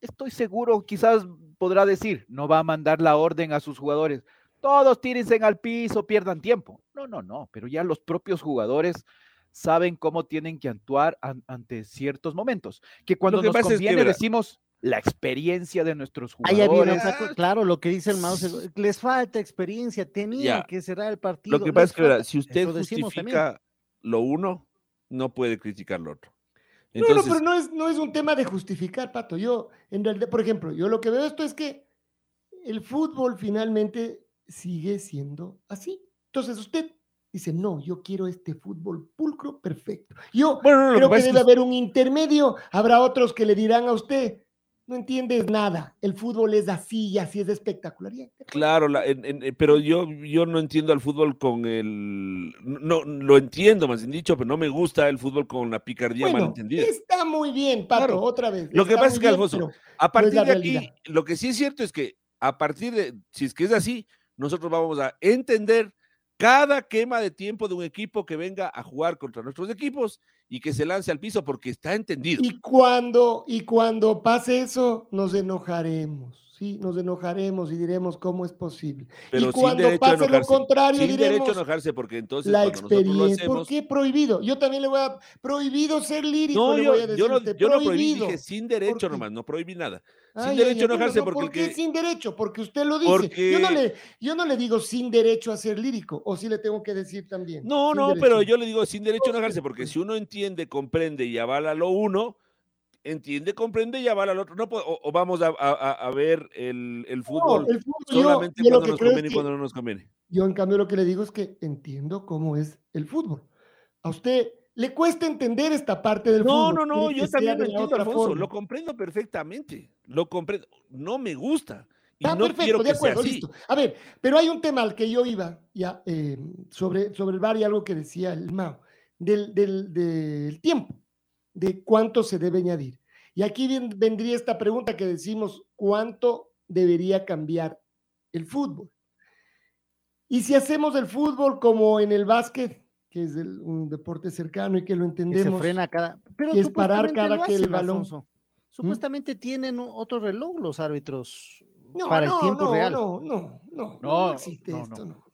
S2: estoy seguro, quizás podrá decir, no va a mandar la orden a sus jugadores. Todos tírense al piso, pierdan tiempo. No, no, no, pero ya los propios jugadores saben cómo tienen que actuar an- ante ciertos momentos. Que cuando
S1: que
S2: nos
S1: pasa es que,
S2: conviene decimos la experiencia de nuestros
S4: Ahí había
S2: jugadores.
S4: co- claro, lo que dice el Mao, se- les falta experiencia, tenían
S1: Ya.
S4: que cerrar el partido.
S1: Lo que pasa es que, si usted justifica lo uno, no puede criticar lo otro.
S3: No, no, pero no es, no es un tema de justificar, Pato. Yo, en realidad, por ejemplo, yo lo que veo esto es que el fútbol finalmente sigue siendo así. Entonces usted dice, no, yo quiero este fútbol pulcro, perfecto. Yo
S1: bueno, no,
S3: creo
S1: que es
S3: debe haber un intermedio. Habrá otros que le dirán a usted, no entiendes nada, el fútbol es así y así es espectacular. De.
S1: Claro, la- en- en- eh, pero yo, yo no entiendo al fútbol con el... No, lo entiendo, más bien dicho, pero no me gusta el fútbol con la picardía
S3: Bueno,
S1: malentendida.
S3: está muy bien, Pato,
S1: Claro.
S3: otra vez.
S1: Lo que pasa es que, Alfonso, A partir de aquí,
S3: realidad.
S1: lo que sí es cierto es que a partir de, si es que es así, nosotros vamos a entender cada quema de tiempo de un equipo que venga a jugar contra nuestros equipos y que se lance al piso porque está entendido.
S3: Y cuando, y cuando pase eso, nos enojaremos, ¿sí? Nos enojaremos y diremos cómo es posible.
S1: pero
S3: y
S1: sin
S3: cuando
S1: a
S3: pase lo contrario,
S1: sin derecho a
S3: diremos
S1: enojarse porque entonces
S3: la
S1: lo
S3: experiencia. ¿Por qué prohibido? Yo también le voy a... Prohibido ser lírico,
S1: No, yo,
S3: voy a
S1: yo
S3: a
S1: no, yo no prohibí, dije sin
S3: ¿Por
S1: derecho nomás, no prohibí nada. Sin
S3: ay,
S1: derecho a
S3: ay, bueno,
S1: enojarse
S3: no,
S1: porque
S3: ¿Por qué
S1: que-
S3: sin derecho? Porque usted lo dice. Yo, no le, yo no le digo sin derecho a ser lírico, o sí le tengo que decir también.
S1: No, no, pero yo le digo sin derecho a
S3: No,
S1: enojarse, porque si uno entiende, comprende y avala lo uno, entiende, comprende y avala al otro. No, o, o vamos a, a- a ver el, el fútbol
S3: el fútbol, yo-
S1: solamente
S3: yo
S1: cuando nos conviene y cuando no nos conviene.
S3: Yo, en cambio, lo que le digo es que entiendo cómo es el fútbol. A usted le cuesta entender esta parte del
S1: No,
S3: fútbol.
S1: no, no,
S3: que
S1: yo también lo entiendo, Alfonso,
S3: forma.
S1: lo comprendo perfectamente, lo comprendo. No me gusta
S3: Ah,
S1: no
S3: perfecto,
S1: quiero
S3: de acuerdo, listo. A ver, pero hay un tema al que yo iba ya eh, sobre, sobre el VAR y algo que decía el Mao, del, del, del tiempo, de cuánto se debe añadir. Y aquí vendría esta pregunta que decimos, ¿cuánto debería cambiar el fútbol? Y si hacemos el fútbol como en el básquet, que es el- un deporte cercano y que lo
S4: que se
S3: entendemos,
S4: frena cada. Pero
S3: que es parar cada que el balón-
S4: Alfonso. Supuestamente tienen otro reloj los árbitros
S3: no,
S4: para
S3: no,
S4: el tiempo
S3: no,
S4: real.
S3: no, no, no, no,
S2: No,
S3: existe esto,
S2: no.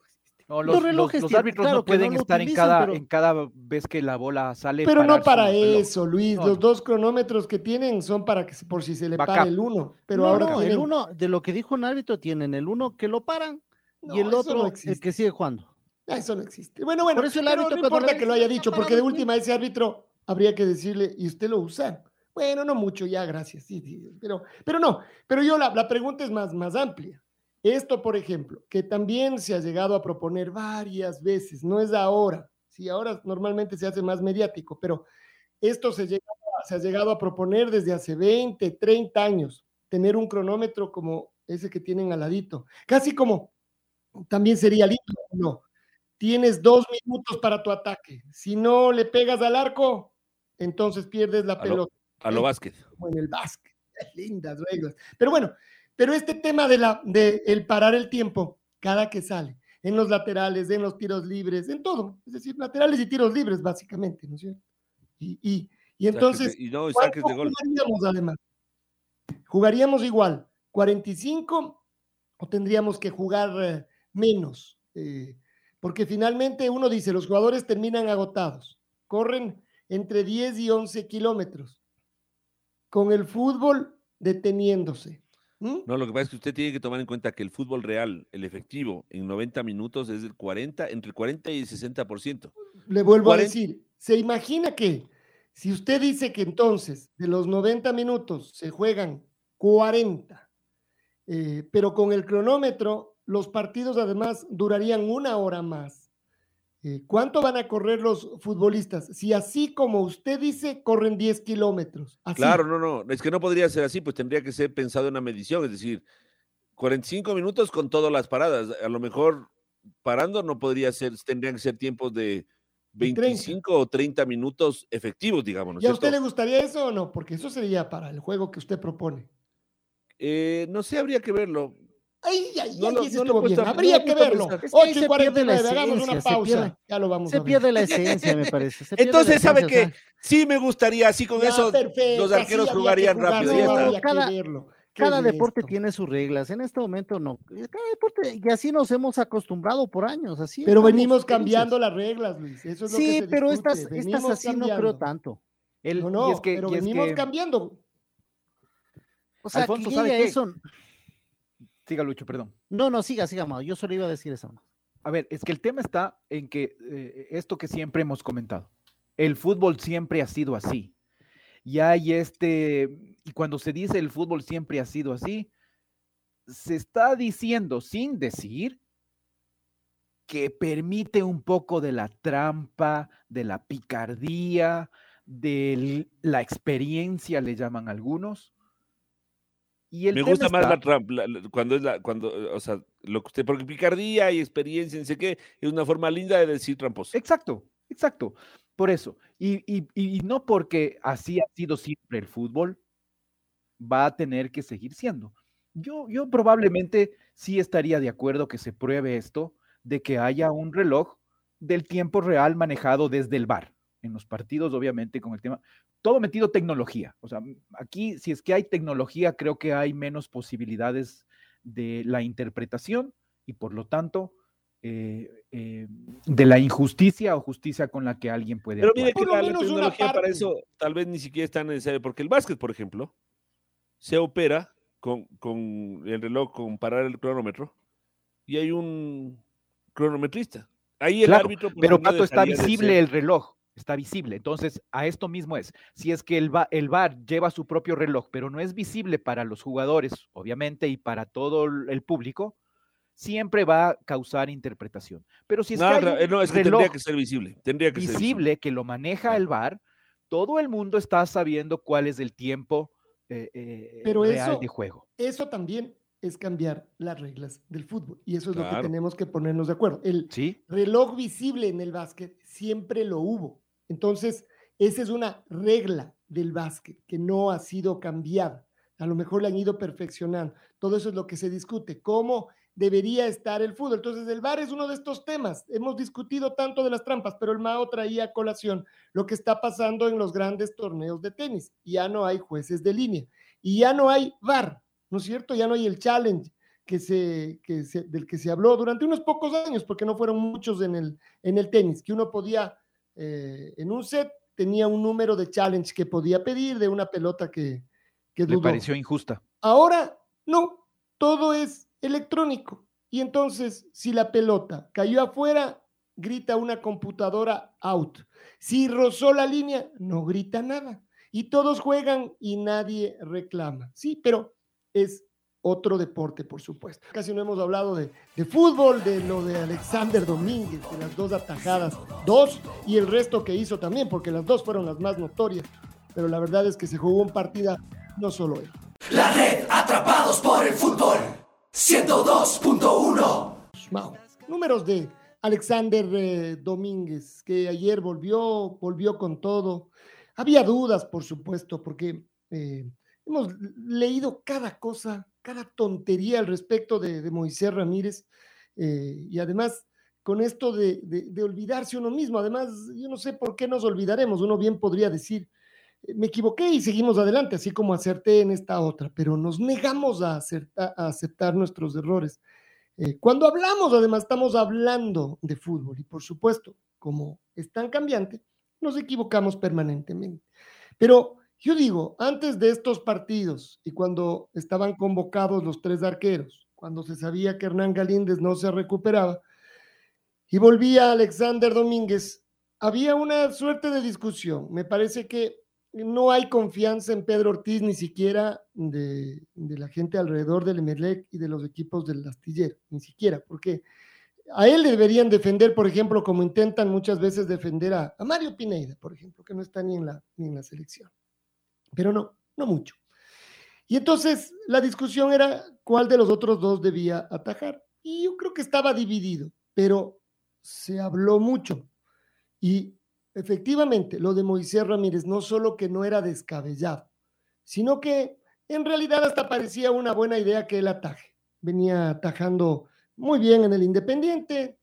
S3: No.
S2: No,
S4: Los
S2: los, los-
S4: relojes
S2: los
S4: tienen-
S2: árbitros
S4: claro
S2: no
S4: no
S2: pueden
S4: lo
S2: estar en
S4: utilizan,
S2: cada,
S4: pero-
S2: en cada vez que la bola sale.
S3: Pero no para eso, Luis.
S2: No,
S3: Los
S2: no.
S3: dos cronómetros que tienen son para que por si se le para el uno. Pero
S4: No,
S3: ahora
S4: no, el
S3: tienen-
S4: uno, de lo que dijo un árbitro, tienen el uno que lo paran
S3: No,
S4: y el otro
S3: no
S4: el que sigue jugando.
S3: Ah, Eso no existe. Bueno, bueno,
S4: Por eso el
S3: pero
S4: árbitro
S3: no
S4: cuando
S3: importa que lo haya
S4: "Está
S3: dicho, porque de
S4: el
S3: última ese árbitro habría que decirle, y usted lo usa. Bueno, no mucho, ya, gracias. Sí, sí, pero, pero no, pero yo la, la pregunta es más, más amplia. Esto, por ejemplo, que también se ha llegado a proponer varias veces, no es ahora, sí, ahora normalmente se hace más mediático, pero esto se, llega- se ha llegado a proponer desde hace 20, 30 años, tener un cronómetro como ese que tienen al ladito, casi como, también sería lindo, ¿no? Tienes dos minutos para tu ataque. Si no le pegas al arco, entonces pierdes la
S1: A lo-
S3: pelota
S1: A lo básquet.
S3: como en el básquet. [LAUGHS] Lindas reglas. Pero bueno, pero este tema de, la, de el parar el tiempo cada que sale, en los laterales, en los tiros libres, en todo, es decir, laterales y tiros libres, básicamente, ¿no es cierto? Y, y, y entonces,
S1: y no, y
S3: ¿cuánto
S1: saques de gol.
S3: jugaríamos además? ¿Jugaríamos igual 45 o tendríamos que jugar eh, menos? Eh, porque finalmente uno dice, los jugadores terminan agotados, corren entre 10 y 11 kilómetros, con el fútbol deteniéndose. ¿Mm?
S1: No, lo que pasa es que usted tiene que tomar en cuenta que el fútbol real, el efectivo, en 90 minutos es del 40, entre el 40 y el 60%.
S3: Le vuelvo
S1: 40.
S3: a decir, se imagina que si usted dice que entonces de los 90 minutos se juegan 40, eh, pero con el cronómetro los partidos además durarían una hora más. Eh, ¿Cuánto van a correr los futbolistas? Si así como usted dice, corren 10 kilómetros. así.
S1: Claro, no, no, es que no podría ser así, pues tendría que ser pensado en una medición, es decir, 45 minutos con todas las paradas. A lo mejor parando no podría ser, tendrían que ser tiempos de
S3: De 30.
S1: 25 o 30 minutos efectivos, digamos. ¿no es
S3: ¿Y a usted le gustaría eso o no? Porque eso sería para el juego que usted propone.
S1: Eh, no sé, habría que verlo.
S3: Ay, ay,
S1: No
S3: ay,
S1: lo-
S3: ese
S1: no lo he
S3: estuvo bien.
S1: puesto- no
S3: Habría que verlo.
S1: pensar.
S4: Es que ahí
S3: 8 y
S4: se pierde la
S3: 49, hagamos una pausa.
S4: pierde-
S3: ya lo vamos
S4: Se
S3: a ver.
S4: pierde la [LAUGHS] esencia, me parece.
S1: Entonces, ¿sabe qué?
S4: sea,
S1: Sí me gustaría, así con
S3: Ya,
S1: eso
S3: perfecto,
S1: los arqueros
S3: que
S1: jugarían
S3: jugar,
S1: rápido.
S3: no,
S1: ya está.
S3: había que
S4: Cada-
S3: verlo. ¿Qué
S4: Cada
S3: es
S4: deporte
S3: esto?
S4: tiene sus reglas. En este momento no. Cada deporte, y así nos hemos acostumbrado por años. Así
S3: Pero venimos cambiando las reglas, Luis. Eso es lo que
S4: Sí,
S3: se
S4: pero estas, estas así no creo tanto.
S2: El-
S3: No,
S2: y
S3: no,
S2: es que-
S3: pero venimos
S2: que-
S3: cambiando.
S4: O sea,
S2: Alfonso,
S4: que
S2: ¿sabe qué?
S4: eso.
S2: Siga, Lucho, perdón.
S4: No, no, siga, siga, Mao. Yo solo iba a decir eso.
S2: A ver, es que el tema está en que eh, esto que siempre hemos comentado, el fútbol siempre ha sido así. Y hay este, y cuando se dice el fútbol siempre ha sido así, se está diciendo sin decir que permite un poco de la trampa, de la picardía, de la experiencia, le llaman algunos. Y el
S1: Me gusta más
S2: está-
S1: la trampa, la- la- cuando es la, cuando, o sea, lo que usted, porque picardía y experiencia, no sé qué, es una forma linda de decir tramposo.
S2: Exacto, exacto. Por eso. Y, y- y no porque así ha sido siempre el fútbol, va a tener que seguir siendo. Yo, yo probablemente sí estaría de acuerdo que se pruebe esto, de que haya un reloj del tiempo real manejado desde el bar. En los partidos, obviamente, con el tema, todo metido tecnología. O sea, aquí, si es que hay tecnología, creo que hay menos posibilidades de la interpretación y por lo tanto, eh, eh, de la injusticia o justicia con la que alguien puede
S1: Pero mire que
S3: Por lo menos una
S1: tecnología para eso tal vez ni siquiera es tan necesaria, porque el básquet, por ejemplo, se opera con, con el reloj, con parar el cronómetro, y hay un cronometrista. Ahí el
S2: Claro,
S1: árbitro.
S2: Pero Pato está visible el reloj. Está visible. Entonces, a esto mismo es, si es que el, va, el VAR lleva su propio reloj, pero no es visible para los jugadores, obviamente, y para todo el público, siempre va a causar interpretación. Pero si es
S1: No,
S2: que, hay
S1: no,
S2: un
S1: eh, no, es que
S2: reloj
S1: tendría que ser visible. Tendría que ser visible.
S2: visible que lo maneja el VAR, todo el mundo está sabiendo cuál es el tiempo eh, eh,
S3: Pero
S2: real
S3: eso-
S2: de juego.
S3: Eso también es cambiar las reglas del fútbol. Y eso es lo que tenemos que ponernos de acuerdo. El
S2: ¿Sí?
S3: reloj visible en el básquet siempre lo hubo. Entonces, esa es una regla del básquet que no ha sido cambiada. A lo mejor la han ido perfeccionando. Todo eso es lo que se discute. ¿Cómo debería estar el fútbol? Entonces, el VAR es uno de estos temas. Hemos discutido tanto de las trampas, pero el Mao traía a colación lo que está pasando en los grandes torneos de tenis. Ya no hay jueces de línea y ya no hay VAR, ¿no es cierto? Ya no hay el challenge que se, que del que se habló durante unos pocos años, porque no fueron muchos en el, en el tenis, que uno podía, eh, en un set, tenía un número de challenge que podía pedir de una pelota que, que
S2: Le pareció injusta.
S3: Ahora no, todo es electrónico. Y entonces, si la pelota cayó afuera, grita una computadora out. Si rozó la línea, no grita nada. Y todos juegan y nadie reclama. Sí, pero es otro deporte, por supuesto. Casi no hemos hablado de, de fútbol, de lo de Alexander Domínguez, de las dos atajadas, dos, y el resto que hizo también, porque las dos fueron las más notorias. Pero la verdad es que se jugó un partida, no solo él.
S5: La red Atrapados por el Fútbol 102.1
S3: Mao. Números de Alexander eh, Domínguez, que ayer volvió, volvió con todo. Había dudas, por supuesto, porque eh, hemos leído cada cosa, cada tontería al respecto de, Moisés Ramírez. eh, y además, con esto de, olvidarse uno mismo, además, yo no sé por qué nos olvidaremos. Uno bien podría decir, eh, me equivoqué y seguimos adelante, así como acerté en esta otra, pero nos negamos a aceptar nuestros errores. Eh, cuando hablamos, además, estamos hablando de fútbol y por supuesto, como es tan cambiante, nos equivocamos permanentemente. Pero yo digo, antes de estos partidos y cuando estaban convocados los tres arqueros, cuando se sabía que Hernán Galíndez no se recuperaba y volvía Alexander Domínguez, había una suerte de discusión. Me parece que no hay confianza en Pedro Ortiz ni siquiera de, la gente alrededor del Emelec y de los equipos del astillero, ni siquiera, porque a él le deberían defender, por ejemplo, como intentan muchas veces defender a, Mario Pineda, por ejemplo, que no está ni en la selección. Pero no, no mucho. Y entonces la discusión era cuál de los otros dos debía atajar. Y yo creo que estaba dividido, pero se habló mucho. Y efectivamente, lo de Moisés Ramírez no solo que no era descabellado, sino que en realidad hasta parecía una buena idea que él ataje. Venía atajando muy bien en el Independiente,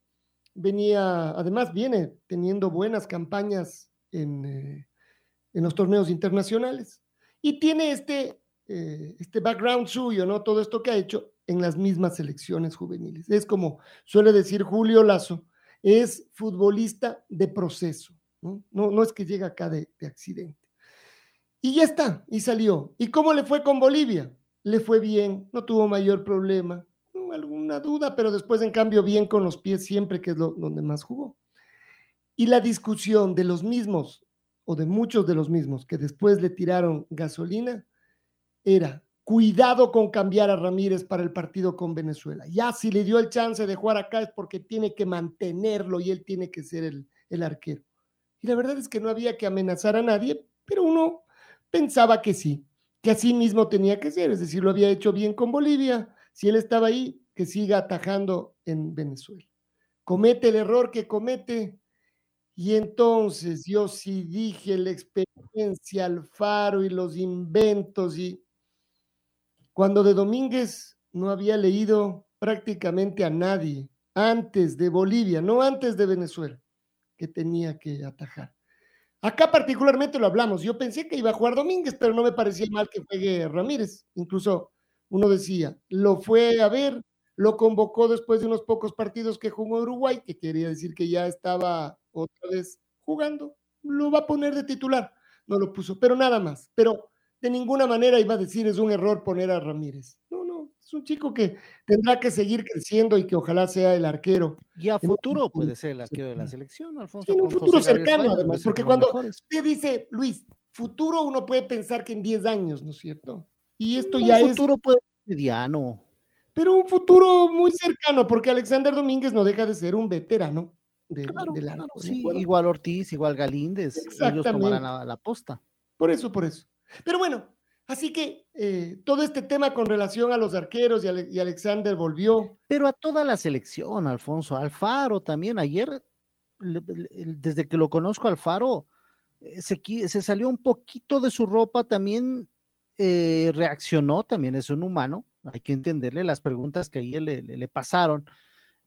S3: venía, además viene teniendo buenas campañas en, eh, en los torneos internacionales y tiene este, eh, este background suyo, ¿no? Todo esto que ha hecho en las mismas selecciones juveniles. Es como suele decir Julio Lazo, es futbolista de proceso, ¿no? No, no es que llega acá de, de accidente. Y ya está, y salió. ¿Y cómo le fue con Bolivia? Le fue bien, no tuvo mayor problema, alguna duda, pero después en cambio bien con los pies siempre, que es donde más jugó. Y la discusión de los mismos, o de muchos de los mismos, que después le tiraron gasolina, era cuidado con cambiar a Ramírez para el partido con Venezuela. Ya si le dio el chance de jugar acá es porque tiene que mantenerlo y él tiene que ser el, el arquero. Y la verdad es que no había que amenazar a nadie, pero uno pensaba que sí, que así mismo tenía que ser, es decir, lo había hecho bien con Bolivia, si él estaba ahí, que siga atajando en Venezuela. Comete el error que comete y entonces yo sí dije la experiencia, el faro y los inventos y cuando de Domínguez no había leído prácticamente a nadie antes de Bolivia, no antes de Venezuela, que tenía que atajar. Acá particularmente lo hablamos. Yo pensé que iba a jugar Domínguez, pero no me parecía mal que juegue Ramírez. Incluso uno decía, lo fue a ver, lo convocó después de unos pocos partidos que jugó Uruguay, que quería decir que ya estaba otra vez jugando. Lo va a poner de titular. No lo puso, pero nada más. Pero de ninguna manera iba a decir es un error poner a Ramírez. No, no, Es un chico que tendrá que seguir creciendo y que ojalá sea el arquero.
S4: Y a futuro puede ser el arquero de la selección, Alfonso.
S3: En un futuro
S4: José
S3: cercano, además, porque cuando usted dice, Luis, futuro uno puede pensar que en 10 años, ¿no es cierto? Y esto
S4: Un
S3: ya es,
S4: futuro puede ser mediano.
S3: pero un futuro muy cercano, porque Alexander Domínguez no deja de ser un veterano de,
S4: Claro,
S3: del
S4: claro,
S3: arco, ¿de
S4: sí,
S3: acuerdo?
S4: igual Ortiz, igual Galíndez, ellos tomarán la, la posta.
S3: Por eso, por eso. Pero bueno, así que eh, todo este tema con relación a los arqueros y, Ale- y Alexander volvió.
S4: Pero a toda la selección, Alfonso, Alfaro también, ayer, le- le- desde que lo conozco, Alfaro, eh, se, se salió un poquito de su ropa, también eh, reaccionó, también es un humano, hay que entenderle las preguntas que ayer le, le- le pasaron,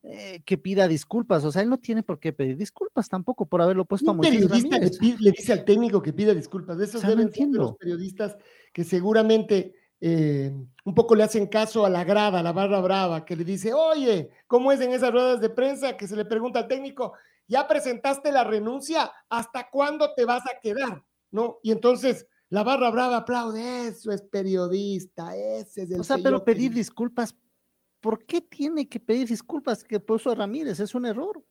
S4: eh, que pida disculpas, o sea, él no tiene por qué pedir disculpas tampoco por haberlo puesto a
S3: periodista le,
S4: Ramírez.
S3: pi- le dice al técnico que pida disculpas. De esos
S4: O sea, no
S3: deben ser los periodistas que seguramente eh, un poco le hacen caso a la grada, a la barra brava, que le dice, oye, ¿cómo es en esas ruedas de prensa que se le pregunta al técnico, ya presentaste la renuncia, ¿hasta cuándo te vas a quedar? ¿No? Y entonces la barra brava aplaude, eso es periodista, ese es el
S4: O sea,
S3: que
S4: pero pedir
S3: quería".
S4: disculpas, ¿por qué tiene que pedir disculpas que puso a Ramírez? Es un error.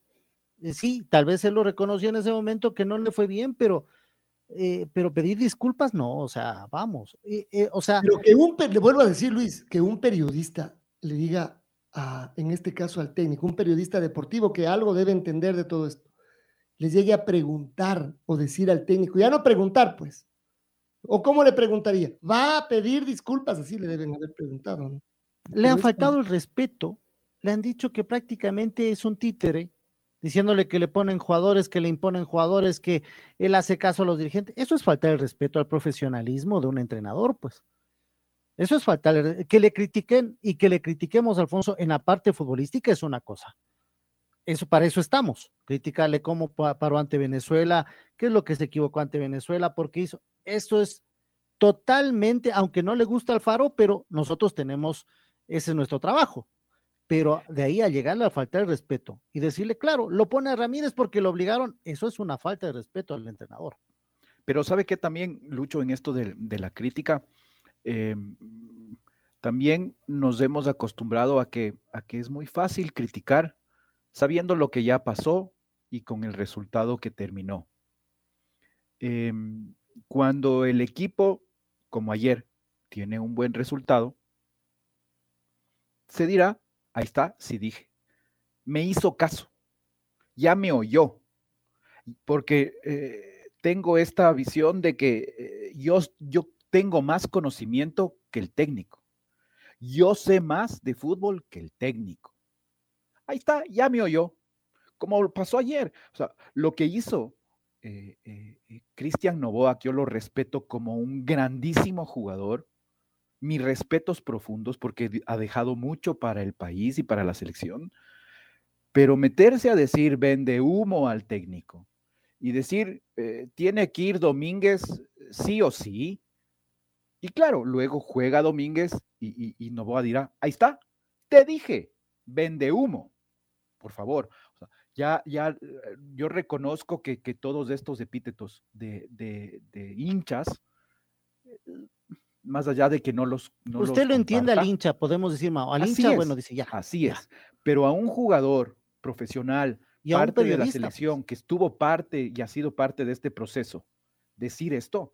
S4: Eh, Sí, tal vez él lo reconoció en ese momento que no le fue bien, pero, eh, pero pedir disculpas no, o sea, vamos. eh, o sea,
S3: Pero que un, le vuelvo a decir, Luis, que un periodista le diga, en este caso al técnico, un periodista deportivo que algo debe entender de todo esto, le llegue a preguntar o decir al técnico, ya no preguntar, pues. ¿O cómo le preguntaría? Va a pedir disculpas, así le deben haber preguntado, ¿no?
S4: Le han faltado el respeto, le han dicho que prácticamente es un títere, diciéndole que le ponen jugadores, que le imponen jugadores, que él hace caso a los dirigentes. Eso es faltar el respeto al profesionalismo de un entrenador, pues. Eso es faltar, que le critiquen y que le critiquemos, Alfonso, en la parte futbolística es una cosa. Eso, para eso estamos, criticarle cómo pa- paró ante Venezuela, qué es lo que se equivocó ante Venezuela, porque hizo. Esto es totalmente, aunque no le gusta al Faro, pero nosotros tenemos, ese es nuestro trabajo. Pero de ahí a llegarle a faltar el respeto y decirle, claro, lo pone a Ramírez porque lo obligaron, eso es una falta de respeto al entrenador.
S2: Pero sabe que también, Lucho, en esto de, la crítica, eh, también nos hemos acostumbrado a que, a que es muy fácil criticar sabiendo lo que ya pasó y con el resultado que terminó. Em, cuando el equipo, como ayer, tiene un buen resultado, se dirá, ahí está, sí dije, me hizo caso, ya me oyó, porque eh, tengo esta visión de que eh, yo, yo tengo más conocimiento que el técnico. Yo sé más de fútbol que el técnico. Ahí está, ya me oyó. Como pasó ayer. O sea, lo que hizo eh, Cristian Novoa, que yo lo respeto como un grandísimo jugador, mis respetos profundos porque ha dejado mucho para el país y para la selección, pero meterse a decir vende humo al técnico y decir eh, tiene que ir Domínguez sí o sí, y claro, luego juega Domínguez y, y, y Novoa dirá, ahí está, te dije, vende humo, por favor. Ya, ya, eh, yo reconozco que, que todos estos epítetos de, de, de hinchas, más allá de que no los... no
S4: Usted
S2: los
S4: lo entiende al hincha, podemos decir, Mao, al
S2: Así
S4: hincha,
S2: es,
S4: bueno, dice ya.
S2: Así
S4: ya.
S2: es. Pero a un jugador profesional,
S4: Y a un
S2: parte de la selección, que estuvo parte y ha sido parte de este proceso, decir esto,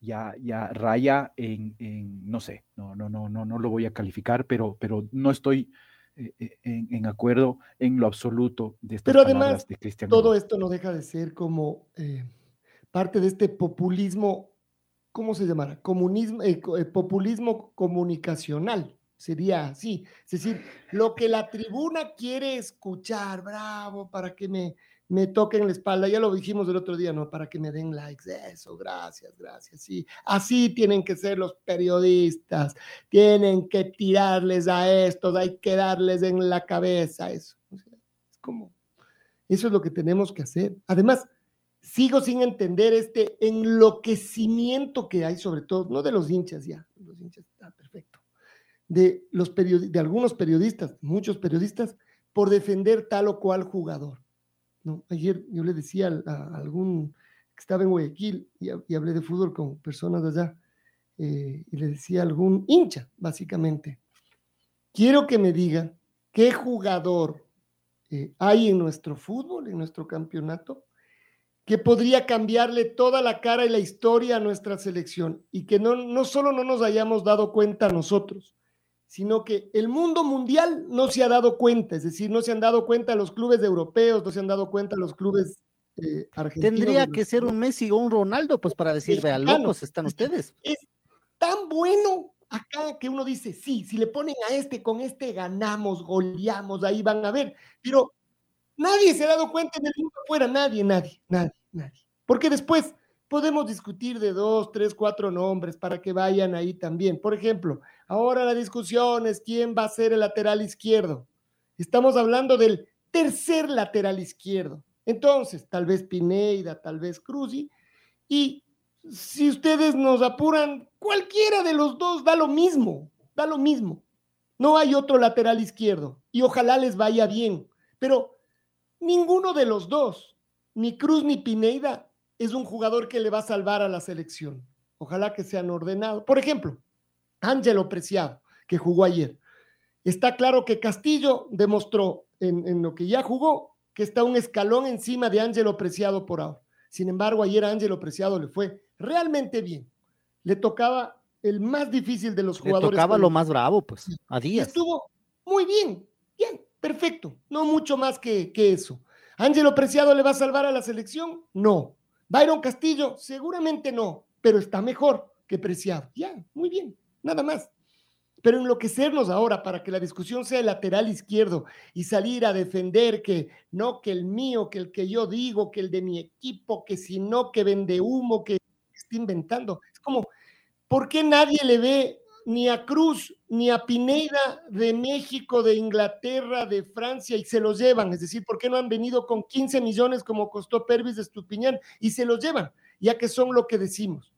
S2: ya, ya raya en, en, no sé, no, no, no, no, no lo voy a calificar, pero, pero no estoy eh, eh, en, en acuerdo en lo absoluto de estas
S3: Pero
S2: palabras
S3: además,
S2: de Cristian
S3: todo esto no deja de ser como eh, parte de este populismo, ¿cómo se llamará? Comunismo, eh, eh, populismo comunicacional, sería así. Es decir, lo que la tribuna quiere escuchar, bravo, para que me, me toquen la espalda, ya lo dijimos el otro día, ¿no? Para que me den likes, eso, gracias, gracias, sí. Así tienen que ser los periodistas, tienen que tirarles a estos, hay que darles en la cabeza eso. O sea, es como, eso es lo que tenemos que hacer. Además, sigo sin entender este enloquecimiento que hay, sobre todo, no de los hinchas ya, los hinchas está perfecto, de, los de algunos periodistas, muchos periodistas, por defender tal o cual jugador. ¿no? Ayer yo le decía a, algún que estaba en Guayaquil y, ha- y hablé de fútbol con personas de allá, eh, y le decía a algún hincha, básicamente, quiero que me diga qué jugador eh, hay en nuestro fútbol, en nuestro campeonato, que podría cambiarle toda la cara y la historia a nuestra selección y que no, no solo no nos hayamos dado cuenta nosotros, sino que el mundo mundial no se ha dado cuenta, es decir, no se han dado cuenta los clubes europeos, no se han dado cuenta los clubes eh, argentinos.
S4: Tendría que ser un Messi o un Ronaldo, pues para decir, vean, locos están ustedes.
S3: Es tan bueno acá que uno dice, sí, si le ponen a este, con este ganamos, goleamos, ahí van a ver, pero nadie se ha dado cuenta en el mundo afuera, nadie, nadie, nadie, nadie. Porque después podemos discutir de dos, tres, cuatro nombres para que vayan ahí también. Por ejemplo, ahora la discusión es quién va a ser el lateral izquierdo. Estamos hablando del tercer lateral izquierdo. Entonces, tal vez Pineida, tal vez Cruzi, y si ustedes nos apuran, cualquiera de los dos da lo mismo, da lo mismo. No hay otro lateral izquierdo y ojalá les vaya bien, pero ninguno de los dos, ni Cruz ni Pineida, es un jugador que le va a salvar a la selección. Ojalá que sean ordenados. Por ejemplo, Ángelo Preciado, que jugó ayer. Está claro que Castillo demostró en, en, lo que ya jugó que está un escalón encima de Ángelo Preciado por ahora. Sin embargo, ayer a Ángelo Preciado le fue realmente bien. Le tocaba el más difícil de los jugadores.
S4: Le tocaba lo más bravo, pues, a Díaz.
S3: Estuvo muy bien, bien, perfecto. No mucho más que, que eso. ¿Ángelo Preciado le va a salvar a la selección? No. ¿Byron Castillo? Seguramente no, pero está mejor que Preciado. Ya, muy bien, nada más. Pero enloquecernos ahora para que la discusión sea lateral izquierdo y salir a defender que no, que el mío, que el que yo digo, que el de mi equipo, que si no, que vende humo, que está inventando. Es como, ¿por qué nadie le ve ni a Cruz ni a Pineda de México, de Inglaterra, de Francia y se los llevan? Es decir, ¿por qué no han venido con 15 millones como costó Pervis de Estupiñán y se los llevan, ya que son lo que decimos?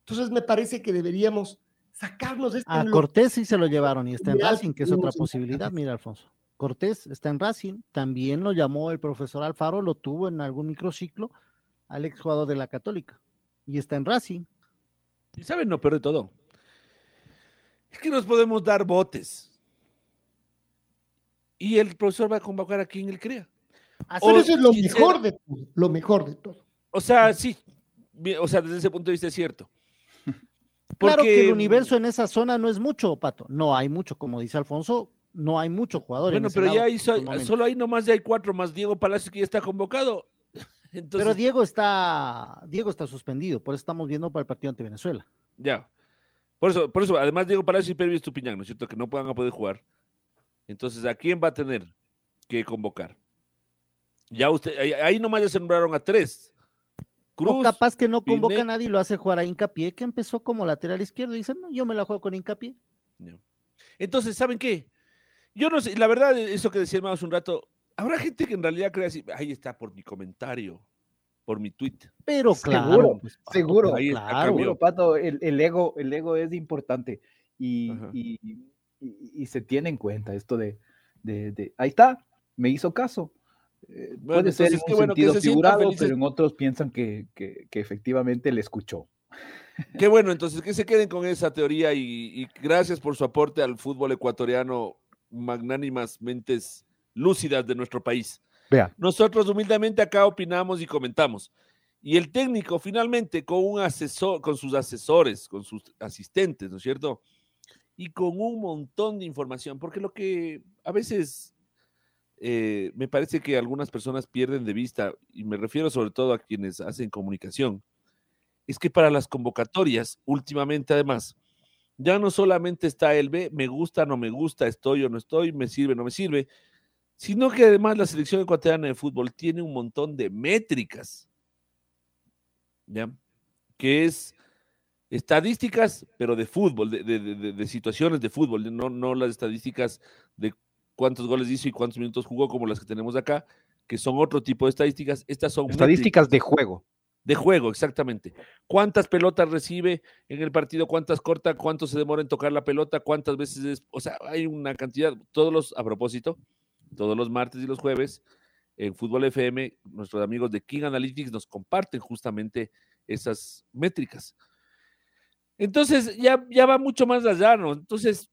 S3: Entonces me parece que deberíamos sacarnos de este
S4: A Cortés sí se lo llevaron y está en Racing, que es otra posibilidad, mira Alfonso. Cortés está en Racing, también lo llamó el profesor Alfaro, lo tuvo en algún microciclo al exjugador de la Católica y está en Racing.
S1: Y saben, no, pero de todo. Es que nos podemos dar botes. Y el profesor va a convocar a quien él crea.
S3: Pero eso es lo mejor de todo, lo mejor de todo.
S1: O sea, sí, o sea, desde ese punto de vista es cierto.
S4: Porque... [LAUGHS] Claro que el universo en esa zona no es mucho, Pato. No hay mucho, como dice Alfonso, no hay mucho jugador.
S1: Bueno, pero ya hay, solo hay nomás ya hay cuatro más Diego Palacio que ya está convocado. [LAUGHS] Entonces...
S4: Pero Diego está, Diego está suspendido, por eso estamos viendo para el partido ante Venezuela.
S1: Ya. Por eso, por eso, además Diego Palacio y Pervis Tupiñán, ¿no es cierto? Que no puedan a poder jugar. Entonces, ¿a quién va a tener que convocar? Ya usted, ahí, ahí nomás ya se nombraron a tres.
S4: Cruz, o capaz que no convoca a nadie y lo hace jugar a Hincapié, que empezó como lateral izquierdo y dice, no, yo me la juego con Hincapié.
S1: No. Entonces, ¿saben qué? Yo no sé, la verdad, eso que decía hace un rato, habrá gente que en realidad crea así, ahí está por mi comentario, por mi tweet.
S4: Pero claro,
S6: seguro, pues, Pato, seguro, claro, Pato, el, el, ego, el ego es importante y, y, y, y, se tiene en cuenta esto de, de, de, ahí está, me hizo caso. Eh, bueno, puede ser en un bueno, sentido figurado, pero en otros piensan que, que, que, efectivamente le escuchó.
S1: Qué bueno, entonces que se queden con esa teoría y, y gracias por su aporte al fútbol ecuatoriano, magnánimas mentes lúcidas de nuestro país.
S6: Vea.
S1: Nosotros humildemente acá opinamos y comentamos. Y el técnico finalmente con un asesor, con sus asesores, con sus asistentes, ¿no es cierto? Y con un montón de información, porque lo que a veces eh, me parece que algunas personas pierden de vista, y me refiero sobre todo a quienes hacen comunicación, es que para las convocatorias, últimamente además, ya no solamente está el B, me gusta, no me gusta, estoy o no estoy, me sirve, no me sirve, sino que además la selección ecuatoriana de fútbol tiene un montón de métricas, ¿ya? Que es estadísticas, pero de fútbol, de, de, de, de situaciones de fútbol, no, no las estadísticas de cuántos goles hizo y cuántos minutos jugó, como las que tenemos acá, que son otro tipo de estadísticas. Estas son
S6: estadísticas métricas. de juego.
S1: De juego, exactamente. ¿Cuántas pelotas recibe en el partido? ¿Cuántas corta? ¿Cuánto se demora en tocar la pelota? ¿Cuántas veces es? O sea, hay una cantidad, todos los, a propósito, todos los martes y los jueves, en Fútbol FM, nuestros amigos de King Analytics nos comparten justamente esas métricas. Entonces, ya, ya va mucho más allá, ¿no? Entonces,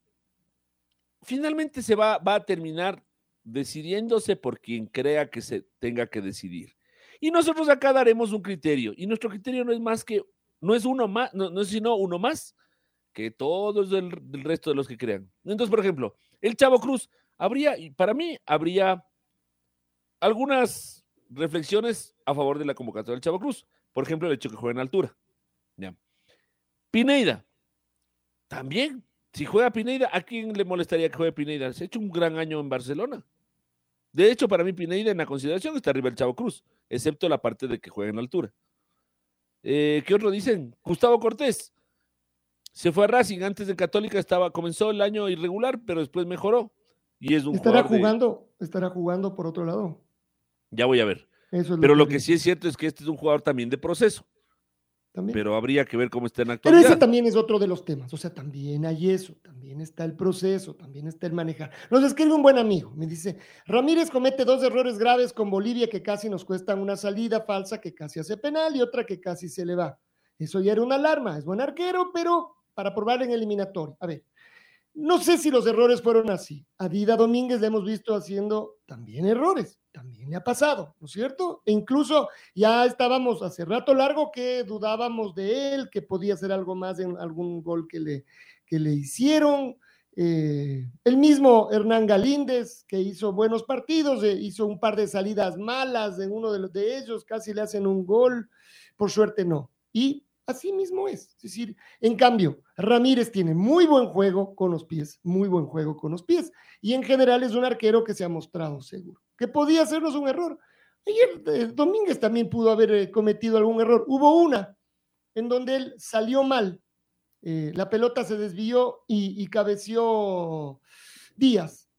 S1: finalmente se va, va a terminar decidiéndose por quien crea que se tenga que decidir. Y nosotros acá daremos un criterio. Y nuestro criterio no es más que, no es uno más, no, es sino uno más que todos el, resto de los que crean. Entonces, por ejemplo, el Chavo Cruz, habría, para mí, habría algunas reflexiones a favor de la convocatoria del Chavo Cruz. Por ejemplo, el hecho que juegue en altura. ¿Ya? Pineida, también. Si juega Pineida, ¿a quién le molestaría que juegue Pineida? Se ha hecho un gran año en Barcelona. De hecho, para mí Pineida en la consideración está arriba el Chavo Cruz, excepto la parte de que juega en altura. Eh, ¿Qué otro dicen? Gustavo Cortés. Se fue a Racing, antes de Católica estaba, comenzó el año irregular, pero después mejoró. Y es un
S3: estará jugando, estará jugando por otro lado.
S1: Ya voy a ver. pero lo que sí es cierto es que este es un jugador también de proceso. Pero habría que ver cómo está en actualidad.
S3: Pero ese también es otro de los temas. O sea, también hay eso, también está el proceso, también está el manejar. Nos escribe un buen amigo, me dice, Ramírez comete dos errores graves con Bolivia que casi nos cuestan una salida falsa que casi hace penal y otra que casi se le va. Eso ya era una alarma. Es buen arquero, pero para probar en eliminatorio. A ver, no sé si los errores fueron así. A Dida Domínguez le hemos visto haciendo también errores también le ha pasado, ¿no es cierto? E incluso ya estábamos hace rato largo que dudábamos de él, que podía hacer algo más en algún gol que le, que le hicieron. Eh, el mismo Hernán Galíndez, que hizo buenos partidos, eh, hizo un par de salidas malas en uno de, de ellos, casi le hacen un gol, por suerte no. Y así mismo es. Es decir, en cambio, Ramírez tiene muy buen juego con los pies, muy buen juego con los pies, y en general es un arquero que se ha mostrado seguro que podía hacernos un error. Ayer eh, Domínguez también pudo haber eh, cometido algún error. Hubo una en donde él salió mal. Eh, la pelota se desvió y, y cabeció Díaz.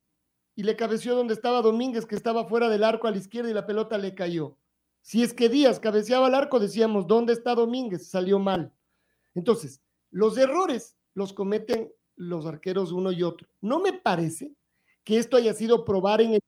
S3: Y le cabeció donde estaba Domínguez, que estaba fuera del arco a la izquierda y la pelota le cayó. Si es que Díaz cabeceaba al arco, decíamos, ¿dónde está Domínguez? Salió mal. Entonces, los errores los cometen los arqueros uno y otro. No me parece que esto haya sido probar en el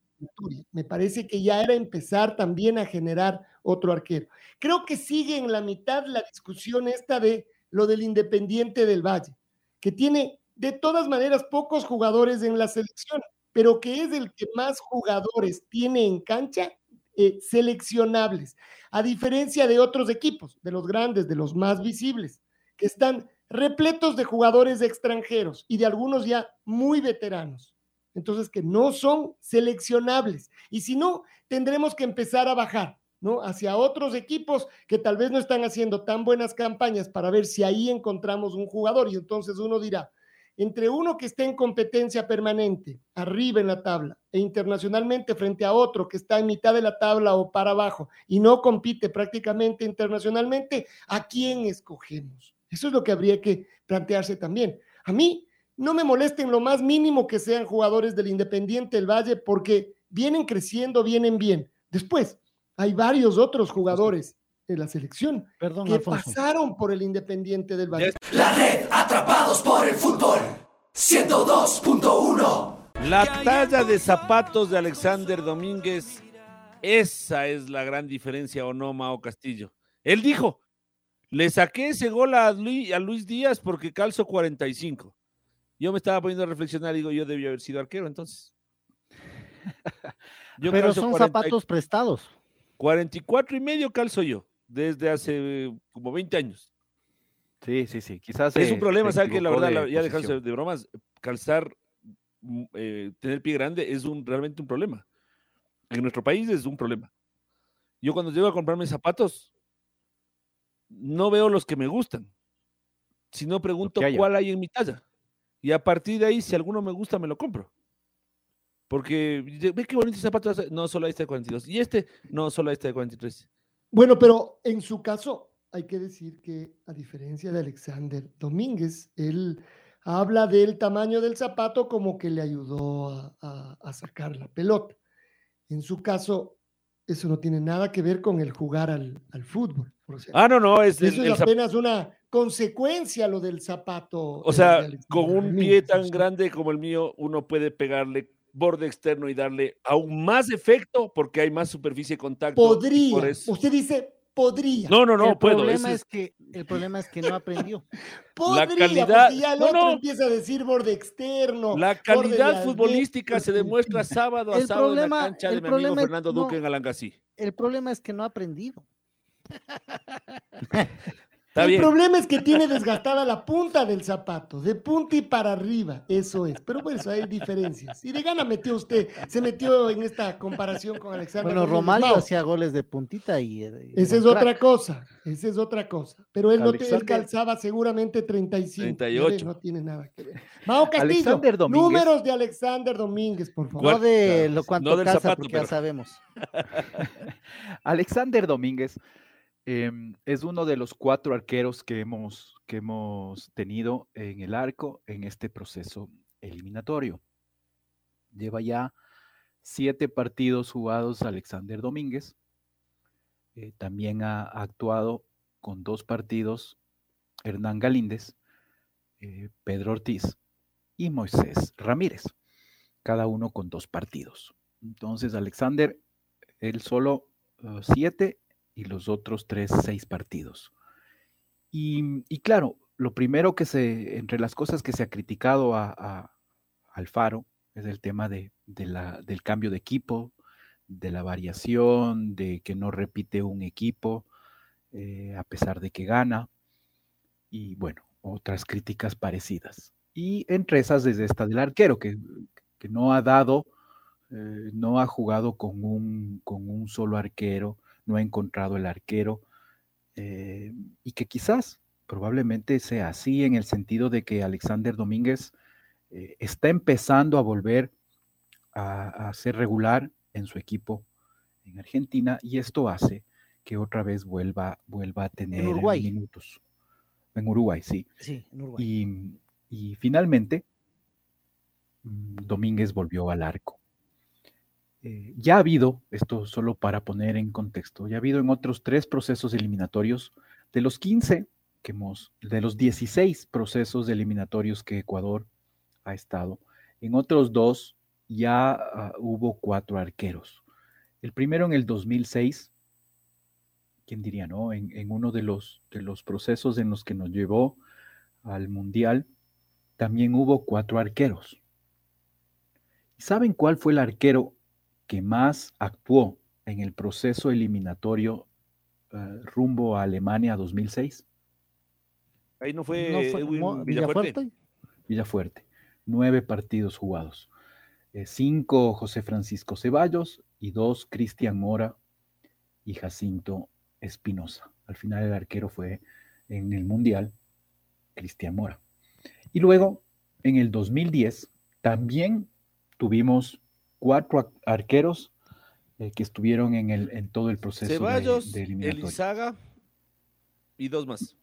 S3: me parece que ya era empezar también a generar otro arquero. Creo que sigue en la mitad la discusión esta de lo del Independiente del Valle, que tiene de todas maneras pocos jugadores en la selección, pero que es el que más jugadores tiene en cancha eh, seleccionables, a diferencia de otros equipos, de los grandes, de los más visibles, que están repletos de jugadores extranjeros y de algunos ya muy veteranos entonces que no son seleccionables. Y si no, tendremos que empezar a bajar, ¿no? Hacia otros equipos que tal vez no están haciendo tan buenas campañas para ver si ahí encontramos un jugador. Y entonces uno dirá, entre uno que esté en competencia permanente, arriba en la tabla, e internacionalmente frente a otro que está en mitad de la tabla o para abajo y no compite prácticamente internacionalmente, ¿a quién escogemos? Eso es lo que habría que plantearse también. A mí no me molesten lo más mínimo que sean jugadores del Independiente del Valle porque vienen creciendo, vienen bien. Después, hay varios otros jugadores de la selección que pasaron por el Independiente del Valle.
S5: La red, atrapados por el fútbol. 102.1.
S1: La talla de zapatos de Alexander Domínguez, esa es la gran diferencia o no, Mao Castillo. Él dijo, le saqué ese gol a Luis, a Luis Díaz porque calzo 45. Yo me estaba poniendo a reflexionar y digo, yo debía haber sido arquero entonces.
S4: Pero son zapatos prestados.
S1: 44 y medio calzo yo, desde hace como 20 años.
S2: Sí, sí, sí. Quizás
S1: es un problema, ¿sabes? Que la verdad, ya dejándose de bromas, calzar, mm, eh, tener pie grande es un, realmente un problema. En nuestro país es un problema. Yo cuando llego a comprarme zapatos, no veo los que me gustan, sino pregunto cuál hay en mi talla. Y a partir de ahí, si alguno me gusta, me lo compro. Porque ve qué bonito zapato. No, solo este de 42. Y este, no, solo este de 43.
S3: Bueno, pero en su caso, hay que decir que, a diferencia de Alexander Domínguez, él habla del tamaño del zapato como que le ayudó a, sacar la pelota. En su caso, eso no tiene nada que ver con el jugar al, fútbol.
S1: ah, no, no, es,
S3: eso es apenas una consecuencia lo del zapato.
S1: O sea, con un pie tan grande como el mío, uno puede pegarle borde externo y darle aún más efecto porque hay más superficie de contacto.
S3: Podría. Usted dice podría.
S1: No, no, no,
S4: el
S1: puedo.
S4: Problema es... que, el problema es que no aprendió. [LAUGHS]
S3: Podría, la calidad, ya el no, otro no. empieza a decir borde externo.
S1: La calidad futbolística se demuestra sábado a el sábado problema, en la cancha de mi amigo Fernando Duque en Alangasí.
S4: El problema es que no ha aprendido. [LAUGHS]
S3: el problema es que tiene desgastada la punta del zapato, de punta y para arriba, eso es. Pero bueno, hay diferencias. Y de gana metió usted, se metió en esta comparación con Alexander.
S4: Bueno, Romario hacía goles de puntita y...
S3: y esa es otra cosa, esa es otra cosa. Pero él, no él calzaba seguramente 35. 38. No tiene nada que ver. Mao Castillo, números de Alexander Domínguez, por favor.
S4: No de lo cuanto no zapato, porque pero... ya sabemos. [LAUGHS]
S2: Alexander Domínguez eh, es uno de los cuatro arqueros que hemos, que hemos tenido en el arco en este proceso eliminatorio. Lleva ya siete partidos jugados Alexander Domínguez. Eh, también ha, actuado con dos partidos Hernán Galíndez, eh, Pedro Ortiz y Moisés Ramírez, cada uno con dos partidos. Entonces, Alexander, él solo uh, siete y los otros tres, seis partidos. Y, y, claro, lo primero que se, entre las cosas que se ha criticado a, a Alfaro es el tema de, de la, del cambio de equipo, de la variación, de que no repite un equipo eh, a pesar de que gana, y bueno, otras críticas parecidas. Y entre esas desde esta del arquero, que, que no ha dado, eh, no ha jugado con un, con un solo arquero, no ha encontrado el arquero eh, y que quizás probablemente sea así en el sentido de que Alexander Domínguez eh, está empezando a volver a, a, ser regular en su equipo en Argentina y esto hace que otra vez vuelva, vuelva a tener
S4: en Uruguay.
S2: minutos. En Uruguay, sí.
S4: Sí, en Uruguay.
S2: Y, y finalmente mm, Domínguez volvió al arco. Eh, ya ha habido, esto solo para poner en contexto, ya ha habido en otros tres procesos eliminatorios, de los 15 que hemos, de los 16 procesos eliminatorios que Ecuador ha estado, en otros dos ya uh, hubo cuatro arqueros. El primero en el 2006, ¿quién diría, no? En, en, uno de los, de los procesos en los que nos llevó al Mundial, también hubo cuatro arqueros. ¿Y saben cuál fue el arquero que más actuó en el proceso eliminatorio uh, rumbo a Alemania 2006?
S1: Ahí no fue, ¿No fue Edwin
S4: Villafuerte.
S2: Villafuerte. Nueve partidos jugados. Eh, cinco José Francisco Ceballos y dos Cristian Mora y Jacinto Espinosa. Al final el arquero fue en el Mundial Cristian Mora. Y luego, en el 2010, también tuvimos cuatro arqueros eh, que estuvieron en, el, en todo el proceso
S1: Ceballos,
S2: de, de.
S1: Elizaga y dos más.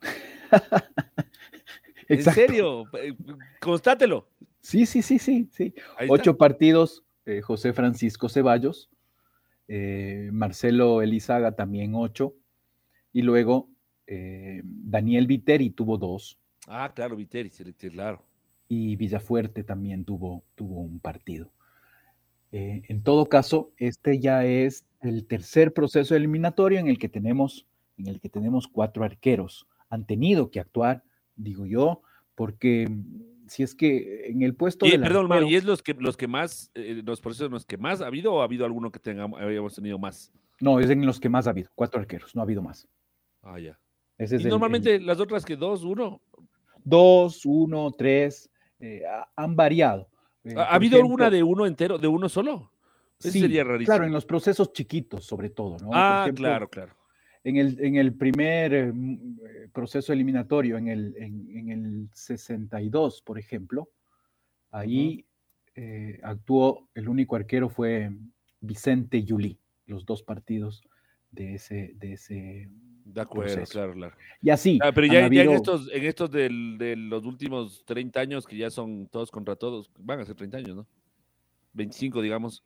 S1: [LAUGHS] en serio, eh, constátelo.
S2: Sí, sí, sí, sí, sí. Ocho partidos, eh, José Francisco Ceballos, eh, Marcelo Elizaga también ocho, y luego Daniel Viteri tuvo dos.
S1: Ah, claro, Viteri, claro.
S2: Y Villafuerte también tuvo, tuvo un partido. Eh, en todo caso, este ya es el tercer proceso eliminatorio en el que tenemos, en el que tenemos cuatro arqueros. Han tenido que actuar, digo yo, porque si es que en el puesto
S1: y, perdón, arquero, ¿y es los que los que más, eh, los procesos en los que más ha habido o ha habido alguno que tengamos, habíamos tenido más?
S2: No, es en los que más ha habido, cuatro arqueros, no ha habido más.
S1: Ah, ya.
S2: Ese es
S1: y
S2: el,
S1: normalmente
S2: el,
S1: las otras que dos, uno.
S2: Dos, uno, tres, eh, han variado.
S1: Eh, ¿Ha habido ejemplo, alguna de uno entero, de uno solo?
S2: Eso sí, sería rarísimo. Claro, en los procesos chiquitos, sobre todo, ¿no?
S1: Ah, ejemplo, claro, claro.
S2: En el, en el primer eh, proceso eliminatorio, en el, en, en, el 62, por ejemplo, ahí uh -huh. eh, actuó, el único arquero fue Vicente Yuli, los dos partidos de ese, de ese
S1: de acuerdo, proceso. claro, claro.
S2: Y así.
S1: Ah, pero ya, habido... ya, en estos, en estos del, de los últimos 30 años, que ya son todos contra todos, van a ser 30 años, ¿no? 25, digamos.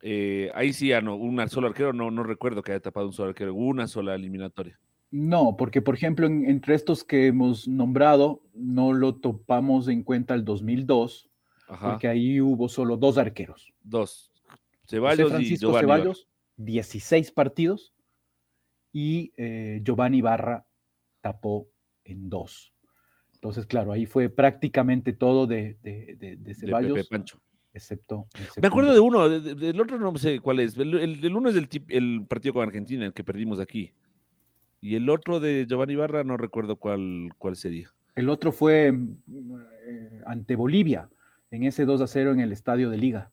S1: Eh, ahí sí ya no, un solo arquero, no, no recuerdo que haya tapado un solo arquero, una sola eliminatoria.
S2: No, porque por ejemplo, en, entre estos que hemos nombrado, no lo topamos en cuenta el 2002, Ajá. porque ahí hubo solo dos arqueros.
S1: Dos. Ceballos
S2: José Francisco
S1: y
S2: Ceballos, 16 partidos, y eh, Giovanni Barra tapó en dos. Entonces, claro, ahí fue prácticamente todo de, de, Ceballos. Pancho. Excepto.
S1: Me acuerdo de uno, del otro no sé cuál es. El, uno es el, el partido con Argentina, el que perdimos aquí. Y el otro de Giovanni Barra, no recuerdo cuál, cuál sería.
S2: El otro fue eh, ante Bolivia, en ese 2 a 0 en el estadio de Liga.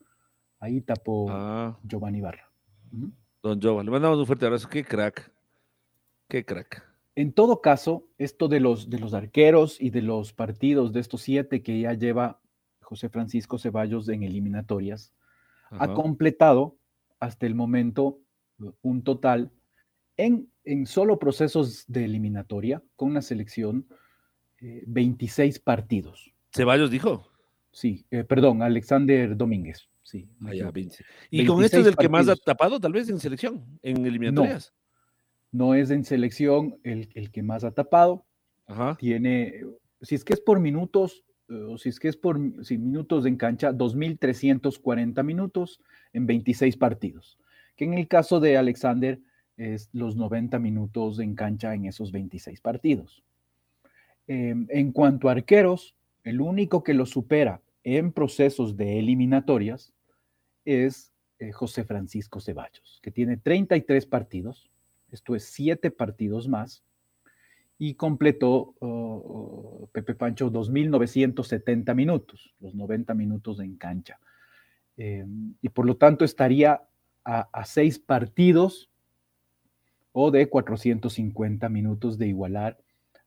S2: Ahí tapó ah. Giovanni Barra.
S1: Don Giovanni, le mandamos un fuerte abrazo. Qué crack. Qué crack.
S2: En todo caso, esto de los, de los arqueros y de los partidos de estos siete que ya lleva José Francisco Ceballos en eliminatorias, ha completado hasta el momento un total en, en solo procesos de eliminatoria con una selección 26 eh, partidos.
S1: ¿Ceballos dijo?
S2: Sí, eh, perdón, Alexander Domínguez. Sí.
S1: Ah, ¿Y con esto es el que más ha tapado, tal vez en selección, en eliminatorias?
S2: No, es en selección el, que más ha tapado. Tiene, si es que es por minutos, o si es que es por minutos en cancha, 2.340 minutos en 26 partidos. Que en el caso de Alexander es los 90 minutos en cancha en esos 26 partidos. Em, en cuanto a arqueros, el único que lo supera en procesos de eliminatorias es eh, José Francisco Ceballos, que tiene 33 partidos, esto es 7 partidos más, y completó oh, oh, Pepe Pancho 2.970 minutos, los 90 minutos en cancha. Em, y por lo tanto estaría a, seis partidos o de 450 minutos de igualar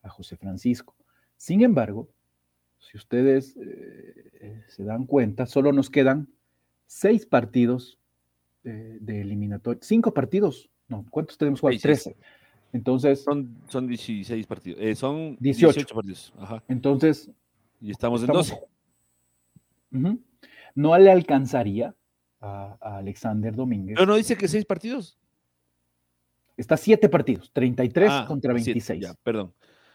S2: a José Francisco. Sin embargo, si ustedes eh, se dan cuenta, solo nos quedan seis partidos de eliminatoria, cinco partidos, no, ¿cuántos tenemos jugado? Trece. Entonces.
S1: Son, son 16 partidos, eh, son
S2: 18. partidos. Entonces.
S1: Y estamos, en 12.
S2: No le alcanzaría a, Alexander Domínguez.
S1: Pero no dice que seis partidos.
S2: Está siete partidos, 33 ah, contra 26.
S1: ya, perdón.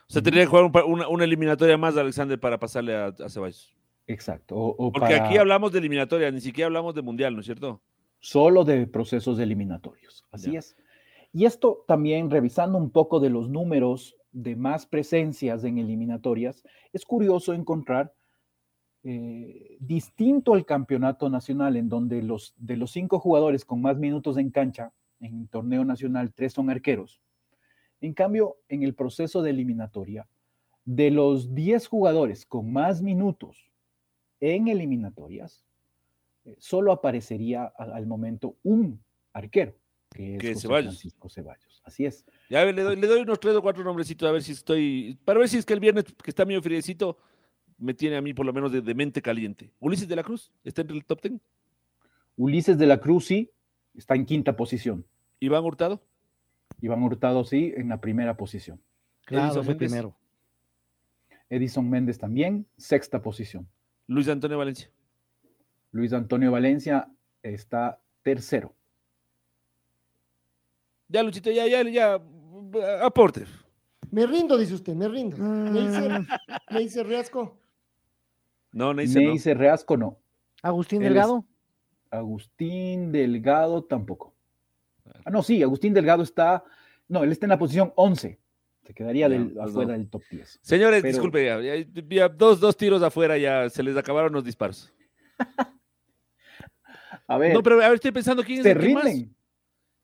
S1: O sea, tendría que jugar una, eliminatoria más de Alexander para pasarle a, Ceballos.
S2: Exacto.
S1: Porque aquí hablamos de eliminatoria, ni siquiera hablamos de mundial, ¿no es cierto?
S2: Solo de procesos eliminatorios. Así es. Y esto también, revisando un poco de los números de más presencias en eliminatorias, es curioso encontrar, eh, distinto al campeonato nacional, en donde los, de los cinco jugadores con más minutos en cancha, en torneo nacional, tres son arqueros. En cambio, en el proceso de eliminatoria, de los 10 jugadores con más minutos en eliminatorias, eh, solo aparecería al momento un arquero, que es
S1: Ceballos.
S2: Francisco Ceballos. Así es.
S1: Ya le doy, le doy unos tres o cuatro nombrecitos a ver si estoy, para ver si es que el viernes que está medio friecito me tiene a mí por lo menos de, mente caliente. Ulises de la Cruz, ¿está entre el top ten?
S2: Ulises de la Cruz sí, está en quinta posición.
S1: Iván Hurtado.
S2: Iván Hurtado sí, en la primera posición.
S4: Claro, Edison primero.
S2: Edison Méndez también, sexta posición.
S1: Luis Antonio Valencia.
S2: Luis Antonio Valencia está tercero.
S1: Ya, Luchito, ya, ya, ya, aporte.
S3: Me rindo, dice usted, me rindo. ¿Me dice, Reasco?
S1: No,
S2: me dice Reasco no.
S4: ¿Agustín Delgado?
S2: Agustín Delgado tampoco. Ah, no, sí, Agustín Delgado está, no, él está en la posición 11. Se quedaría del, afuera del top 10.
S1: Señores, disculpe, ya, dos, dos tiros afuera ya se les acabaron los disparos. [LAUGHS]
S2: a ver.
S1: No, pero a ver, estoy pensando quién es el que más.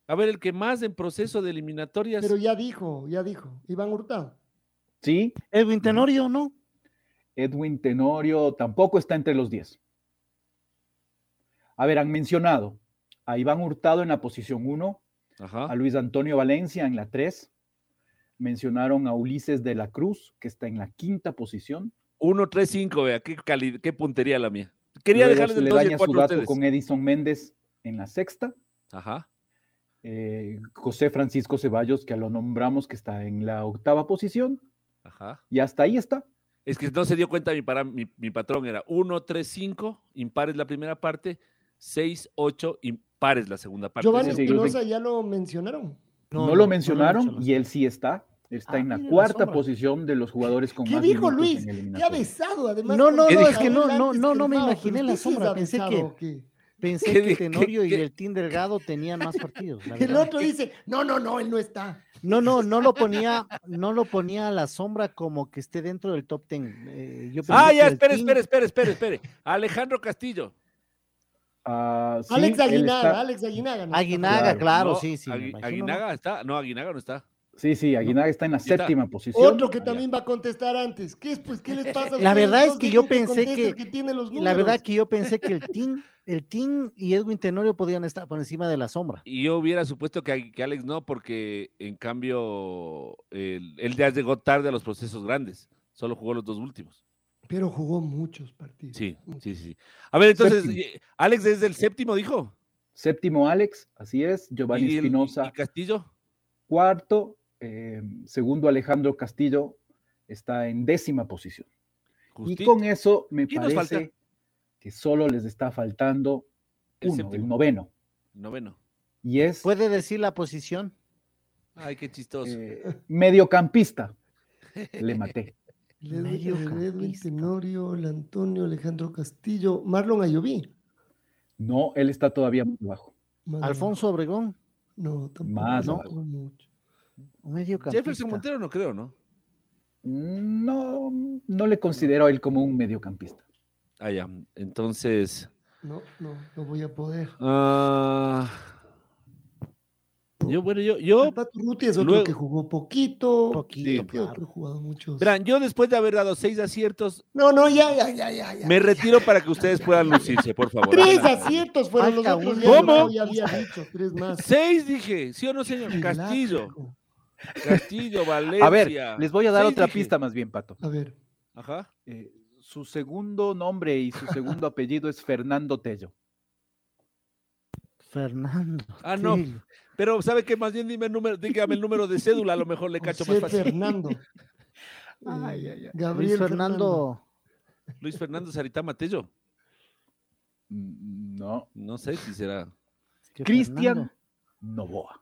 S1: A ver, el que más en proceso de eliminatorias.
S3: Pero ya dijo, ya dijo. Iván Hurtado.
S2: Sí.
S4: Edwin Tenorio, ¿no?
S2: Edwin Tenorio tampoco está entre los 10. A ver, han mencionado a Iván Hurtado en la posición 1, a Luis Antonio Valencia en la 3, mencionaron a Ulises de la Cruz, que está en la quinta posición.
S1: 1, 3, 5, vea, qué, qué puntería la mía. Quería dejarles
S2: el le daña su dato con Edison Méndez en la sexta.
S1: Ajá.
S2: Eh, José Francisco Ceballos, que lo nombramos, que está en la octava posición.
S1: Ajá.
S2: Y hasta ahí está.
S1: Es que no se dio cuenta mi, para, mi, mi patrón, era 1, 3, 5, impares la primera parte, 6, 8, pares la segunda parte.
S3: Giovanni Espinosa ya lo mencionaron.
S2: No, lo mencionaron y él sí está. Está ah, en la cuarta posición de los jugadores con
S3: ¿Qué dijo Luis? ¿Qué ha besado además?
S4: No, no, no, es que no, no, no, no me imaginé la sombra. Pensé que, Pensé que Tenorio y el Team Delgado tenían más partidos. [LAUGHS]
S3: el otro dice, no, no, no, él no está.
S4: No, no, no lo ponía, no lo ponía a la sombra como que esté dentro del top ten. Eh,
S1: ah, ya, espere, espere, espere, espere, espere. Alejandro Castillo.
S3: Uh, Alex Aguinaga, Alex Aguinaga.
S4: Aguinaga, claro, sí, sí.
S1: Aguinaga está, no, Aguinaga no está.
S2: Sí, sí, Aguinaga está en la séptima posición.
S3: Otro que también va a contestar antes. ¿Qué es, pues, qué les pasa?
S4: La verdad es que yo pensé que, la verdad que yo pensé que el [LAUGHS] team, el team y Edwin Tenorio podían estar por encima de la sombra.
S1: Y yo hubiera supuesto que, Alex no, porque en cambio él, ya llegó tarde a los procesos grandes. Solo jugó los dos últimos.
S3: Pero jugó muchos partidos.
S1: Sí, sí, sí. A ver, entonces, Alex es el séptimo, dijo.
S2: Séptimo Alex, así es. Giovanni Espinosa.
S1: ¿Y Castillo?
S2: Cuarto, eh, segundo Alejandro Castillo está en décima posición. Y con eso me parece que solo les está faltando uno, el, noveno.
S1: Noveno.
S2: Y es.
S4: ¿Puede decir la posición?
S1: Ay, qué chistoso.
S2: Eh, mediocampista. [LAUGHS] Le maté.
S3: El Edwin Tenorio, el Antonio, Alejandro Castillo, Marlon Ayoví.
S2: No, él está todavía más abajo.
S4: Alfonso Obregón.
S3: No, tampoco.
S2: Más
S3: no.
S1: Jefferson Montero no creo, ¿no?
S2: No, no le considero a él como un mediocampista.
S1: Ah, ya. Entonces.
S3: No, no, no voy a poder.
S1: Ah. Yo, bueno, yo. yo
S3: Ruti es otro que jugó poquito.
S4: Poquito.
S3: Sí, otro jugado muchos.
S1: Verán, yo después de haber dado seis aciertos.
S3: No, no, ya, ya, ya, ya.
S1: me retiro para que ustedes puedan lucirse, por favor.
S3: Tres aciertos fueron los otros.
S1: ¿Cómo?
S3: Ya había dicho, tres más.
S1: Seis dije, ¿sí o no, señor? Castillo. Castillo, Valencia. [LAUGHS]
S2: A ver, les voy a dar otra pista más bien, Pato.
S3: A ver.
S1: Ajá.
S2: Eh, su segundo nombre y su segundo [LAUGHS] apellido es Fernando Tello.
S4: Fernando.
S1: Ah, no. Pero ¿sabe qué? Más bien dime el número, dígame el número de [LAUGHS] cédula, a lo mejor le cacho más fácil.
S3: Fernando.
S4: ay, ay, ay. Gabriel Luis Fernando.
S1: Luis Fernando Sarita Matello.
S2: Mm, no.
S1: No sé si será.
S2: Cristian Novoa.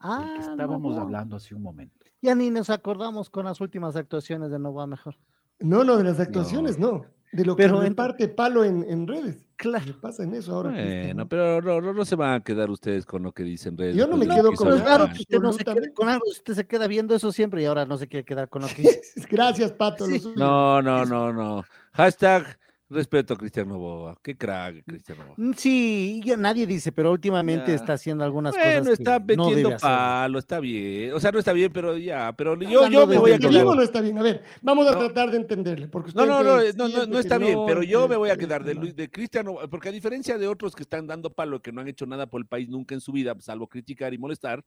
S4: Ah,
S2: que estábamos hablando hace un momento.
S4: Ya ni nos acordamos con las últimas actuaciones de Novoa mejor.
S3: No, no, de las actuaciones no. De lo pero que reparte palo en, en redes. Claro. ¿Qué pasa en eso ahora?
S1: Bueno, pero no, no, se van a quedar ustedes con lo que dicen redes.
S3: Yo no me quedo con
S4: eso. Claro que usted no se queda con algo, usted se queda viendo eso siempre y ahora no se quiere quedar con lo que [LAUGHS] dice.
S3: Gracias, Pato.
S1: No, no, no, no. Hashtag Respeto a Cristiano Boa. Qué crack, Cristiano Boa.
S4: Mm, sí, ya nadie dice, pero últimamente está haciendo algunas cosas.
S1: Bueno, está metiendo no palo, está bien. O sea, no está bien, pero ya. Pero yo, yo me voy a quedar.
S3: no está bien. A ver, vamos a tratar de entenderle. Porque
S1: no, no, no, no, no, está bien, pero yo me voy a quedar de, de Cristiano, porque a diferencia de otros que están dando palo, que no han hecho nada por el país nunca en su vida, salvo criticar y molestar,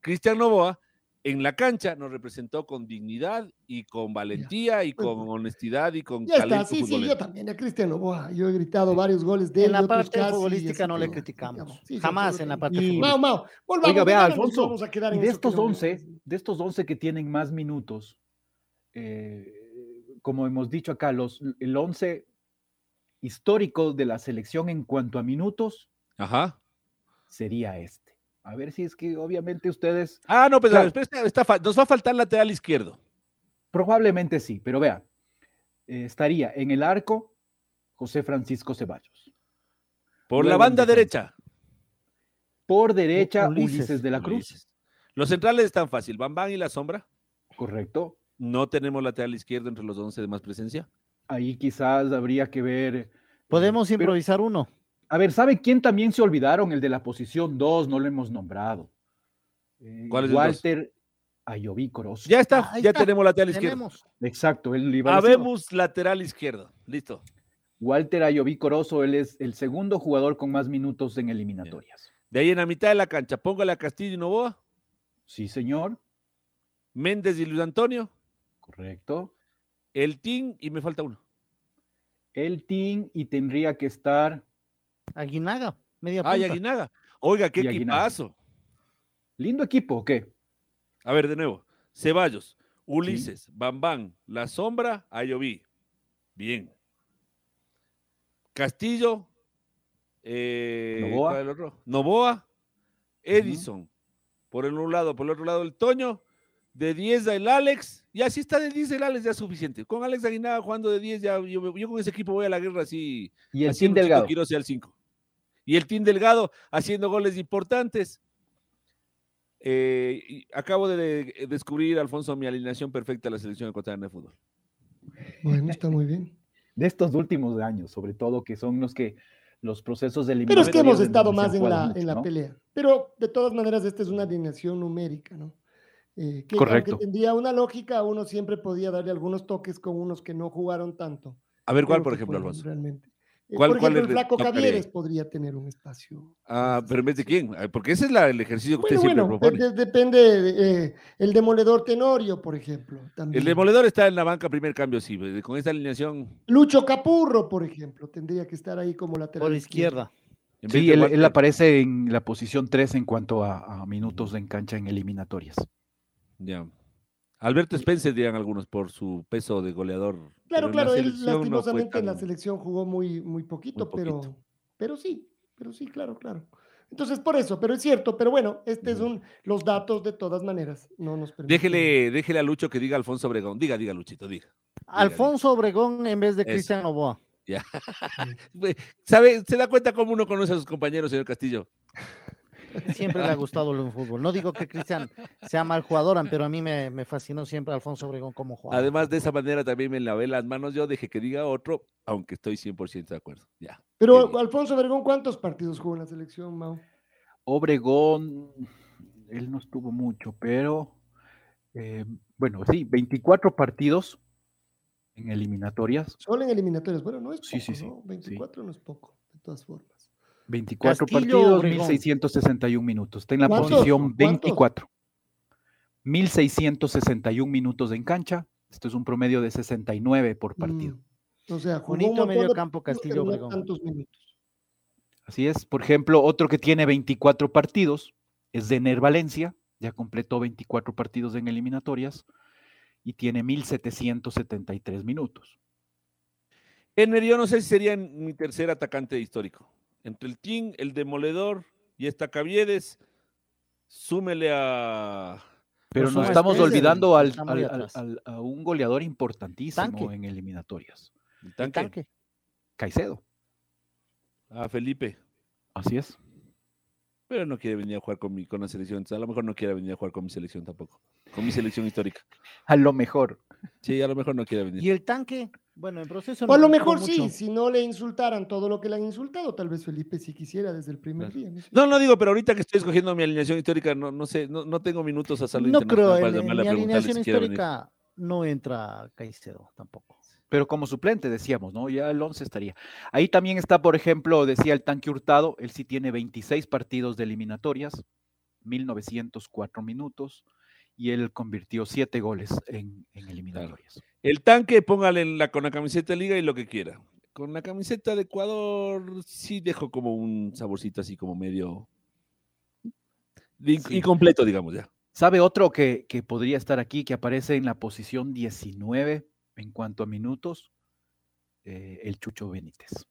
S1: Cristiano Boa en la cancha nos representó con dignidad y con valentía y con honestidad y con
S3: ya está, sí, sí, yo también a Cristiano Boa, yo he gritado varios goles de él.
S4: En la parte futbolística no le criticamos, jamás en la parte futbolística.
S3: Mau, Mau, volvamos,
S2: Oiga, vea, Alfonso, de estos 11, de estos 11 que tienen más minutos, eh, como hemos dicho acá, los, el 11 histórico de la selección en cuanto a minutos,
S1: Ajá.
S2: sería este. A ver si es que obviamente ustedes.
S1: Ah, no, pero nos va a faltar lateral izquierdo.
S2: Probablemente sí, pero vea, eh, estaría en el arco José Francisco Ceballos.
S1: Por la banda derecha.
S2: Por derecha, Ulises, de la Cruz.
S1: Los centrales están fácil, Bambán y la sombra.
S2: Correcto.
S1: No tenemos lateral izquierdo entre los 11 de más presencia.
S2: Ahí quizás habría que ver.
S4: Podemos improvisar uno.
S2: A ver, ¿sabe quién también se olvidaron? El de la posición 2, no lo hemos nombrado.
S1: Eh, ¿Cuál es
S2: Walter Ayoví Corozo.
S1: Ya está, ya tenemos lateral izquierdo.
S2: Exacto, él iba
S1: Habemos lateral izquierdo, listo.
S2: Walter Ayoví Corozo, él es el segundo jugador con más minutos en eliminatorias.
S1: De ahí en la mitad de la cancha, póngale a Castillo y Novoa.
S2: Sí, señor.
S1: Méndez y Luis Antonio.
S2: Correcto.
S1: El Team y me falta uno.
S2: El Team y tendría que estar
S4: Aguinaga, media punta.
S1: Ay, Aguinaga. Oiga, qué equipazo.
S2: Lindo equipo, ¿o qué?
S1: A ver, de nuevo. Ceballos, Ulises, Bambán, La Sombra, Ayoví. Bien. Castillo, eh,
S2: Novoa.
S1: Novoa, Edison. Por el un lado, por el otro lado el Toño, de 10 el Alex, y así está de 10 el Alex ya es suficiente. Con Alex Aguinaga jugando de 10, ya, yo, con ese equipo voy a la guerra así.
S2: Y el Team Delgado.
S1: Quiero ser el 5. Y el Team Delgado haciendo goles importantes. Eh, acabo de, descubrir, Alfonso, mi alineación perfecta a la selección ecuatoriana de fútbol.
S3: Bueno, está muy bien.
S2: De estos últimos años, sobre todo, que son los que los procesos de
S3: eliminación. Pero es que hemos estado más en la, en la pelea. Pero de todas maneras, esta es una alineación numérica, ¿no? Eh, que Correcto. tendría una lógica, uno siempre podía darle algunos toques con unos que no jugaron tanto.
S1: A ver, ¿cuál, por ejemplo, Alfonso?
S3: Realmente. Eh, ¿Cuál, por ejemplo, el flaco Cavieres podría tener un espacio.
S1: Ah, pero en vez de quién? Porque ese es la, el ejercicio que usted siempre bueno,
S3: propone. depende, eh, el demoledor Tenorio, por ejemplo.
S1: El demoledor está en la banca, primer cambio, sí, con esta alineación.
S3: Lucho Capurro, por ejemplo, tendría que estar ahí como lateral.
S4: Por izquierda.
S2: Sí, él, aparece en la posición 3 en cuanto a, a minutos en cancha en eliminatorias.
S1: Ya. Alberto Spencer, dirían algunos, por su peso de goleador.
S3: Claro, claro, él lastimosamente en la selección jugó muy, muy poquito, pero, pero sí, pero sí, claro, claro. Entonces, por eso, pero es cierto, pero bueno, este son los datos de todas maneras. No nos
S1: déjele, déjele a Lucho que diga Alfonso Obregón. Diga, diga, Luchito, diga.
S4: Alfonso Obregón en vez de Cristiano Boa.
S1: Ya. [LAUGHS] ¿Sabe? ¿Se da cuenta cómo uno conoce a sus compañeros, señor Castillo?
S4: Siempre le ha gustado el fútbol. No digo que Cristian sea mal jugador, pero a mí me, fascinó siempre Alfonso Obregón como jugador.
S1: Además, de esa manera también me lavé las manos. Yo dejé que diga otro, aunque estoy 100% de acuerdo. Ya.
S3: Pero Alfonso Obregón, ¿cuántos partidos jugó en la selección, Mau?
S2: Obregón, él no estuvo mucho, pero eh, bueno, sí, 24 partidos en eliminatorias.
S3: Solo en eliminatorias. Bueno, no es poco, sí, sí, sí, 24 no es poco, de todas formas.
S2: 24 partidos, 1661 minutos. Está en la posición 24. 1661 minutos en cancha. Esto es un promedio de 69 por mm, partido.
S3: O sea,
S4: Bonito medio campo Castillo
S2: Así es. Por ejemplo, otro que tiene 24 partidos es Dener Valencia. Ya completó 24 partidos en eliminatorias y tiene 1773 minutos.
S1: Ener, yo no sé si sería mi tercer atacante histórico entre el Team, el Demoledor y esta Caviedes, súmele a...
S2: Pero nos estamos olvidando al, a un goleador importantísimo en eliminatorias.
S1: ¿El tanque?
S2: Caicedo.
S1: A Felipe.
S2: Así es.
S1: Pero no quiere venir a jugar con, mi, con la selección. A lo mejor no quiere venir a jugar con mi selección tampoco. Con mi selección histórica. [LAUGHS]
S2: A lo mejor.
S1: Sí, a lo mejor no quiere venir.
S4: ¿Y el tanque? Bueno, en proceso.
S3: O a lo mejor sí, si no le insultaran todo lo que le han insultado, tal vez Felipe sí quisiera desde el primer día.
S1: No, no, digo, pero ahorita que estoy escogiendo mi alineación histórica, no, no sé, no, no tengo minutos a salir.
S4: No creo, en, mi alineación histórica no entra Caicedo tampoco.
S2: Pero como suplente, decíamos, ¿no? Ya el 11 estaría. Ahí también está, por ejemplo, decía el tanque Hurtado, él sí tiene 26 partidos de eliminatorias, 1904 minutos, y él convirtió 7 goles en, en eliminatorias.
S1: El tanque, póngale la, con la camiseta de liga y lo que quiera. Con la camiseta de Ecuador sí dejo como un saborcito así como medio incompleto, digamos ya.
S2: ¿Sabe otro que, podría estar aquí, que aparece en la posición 19 en cuanto a minutos? Eh, el Chucho Benítez.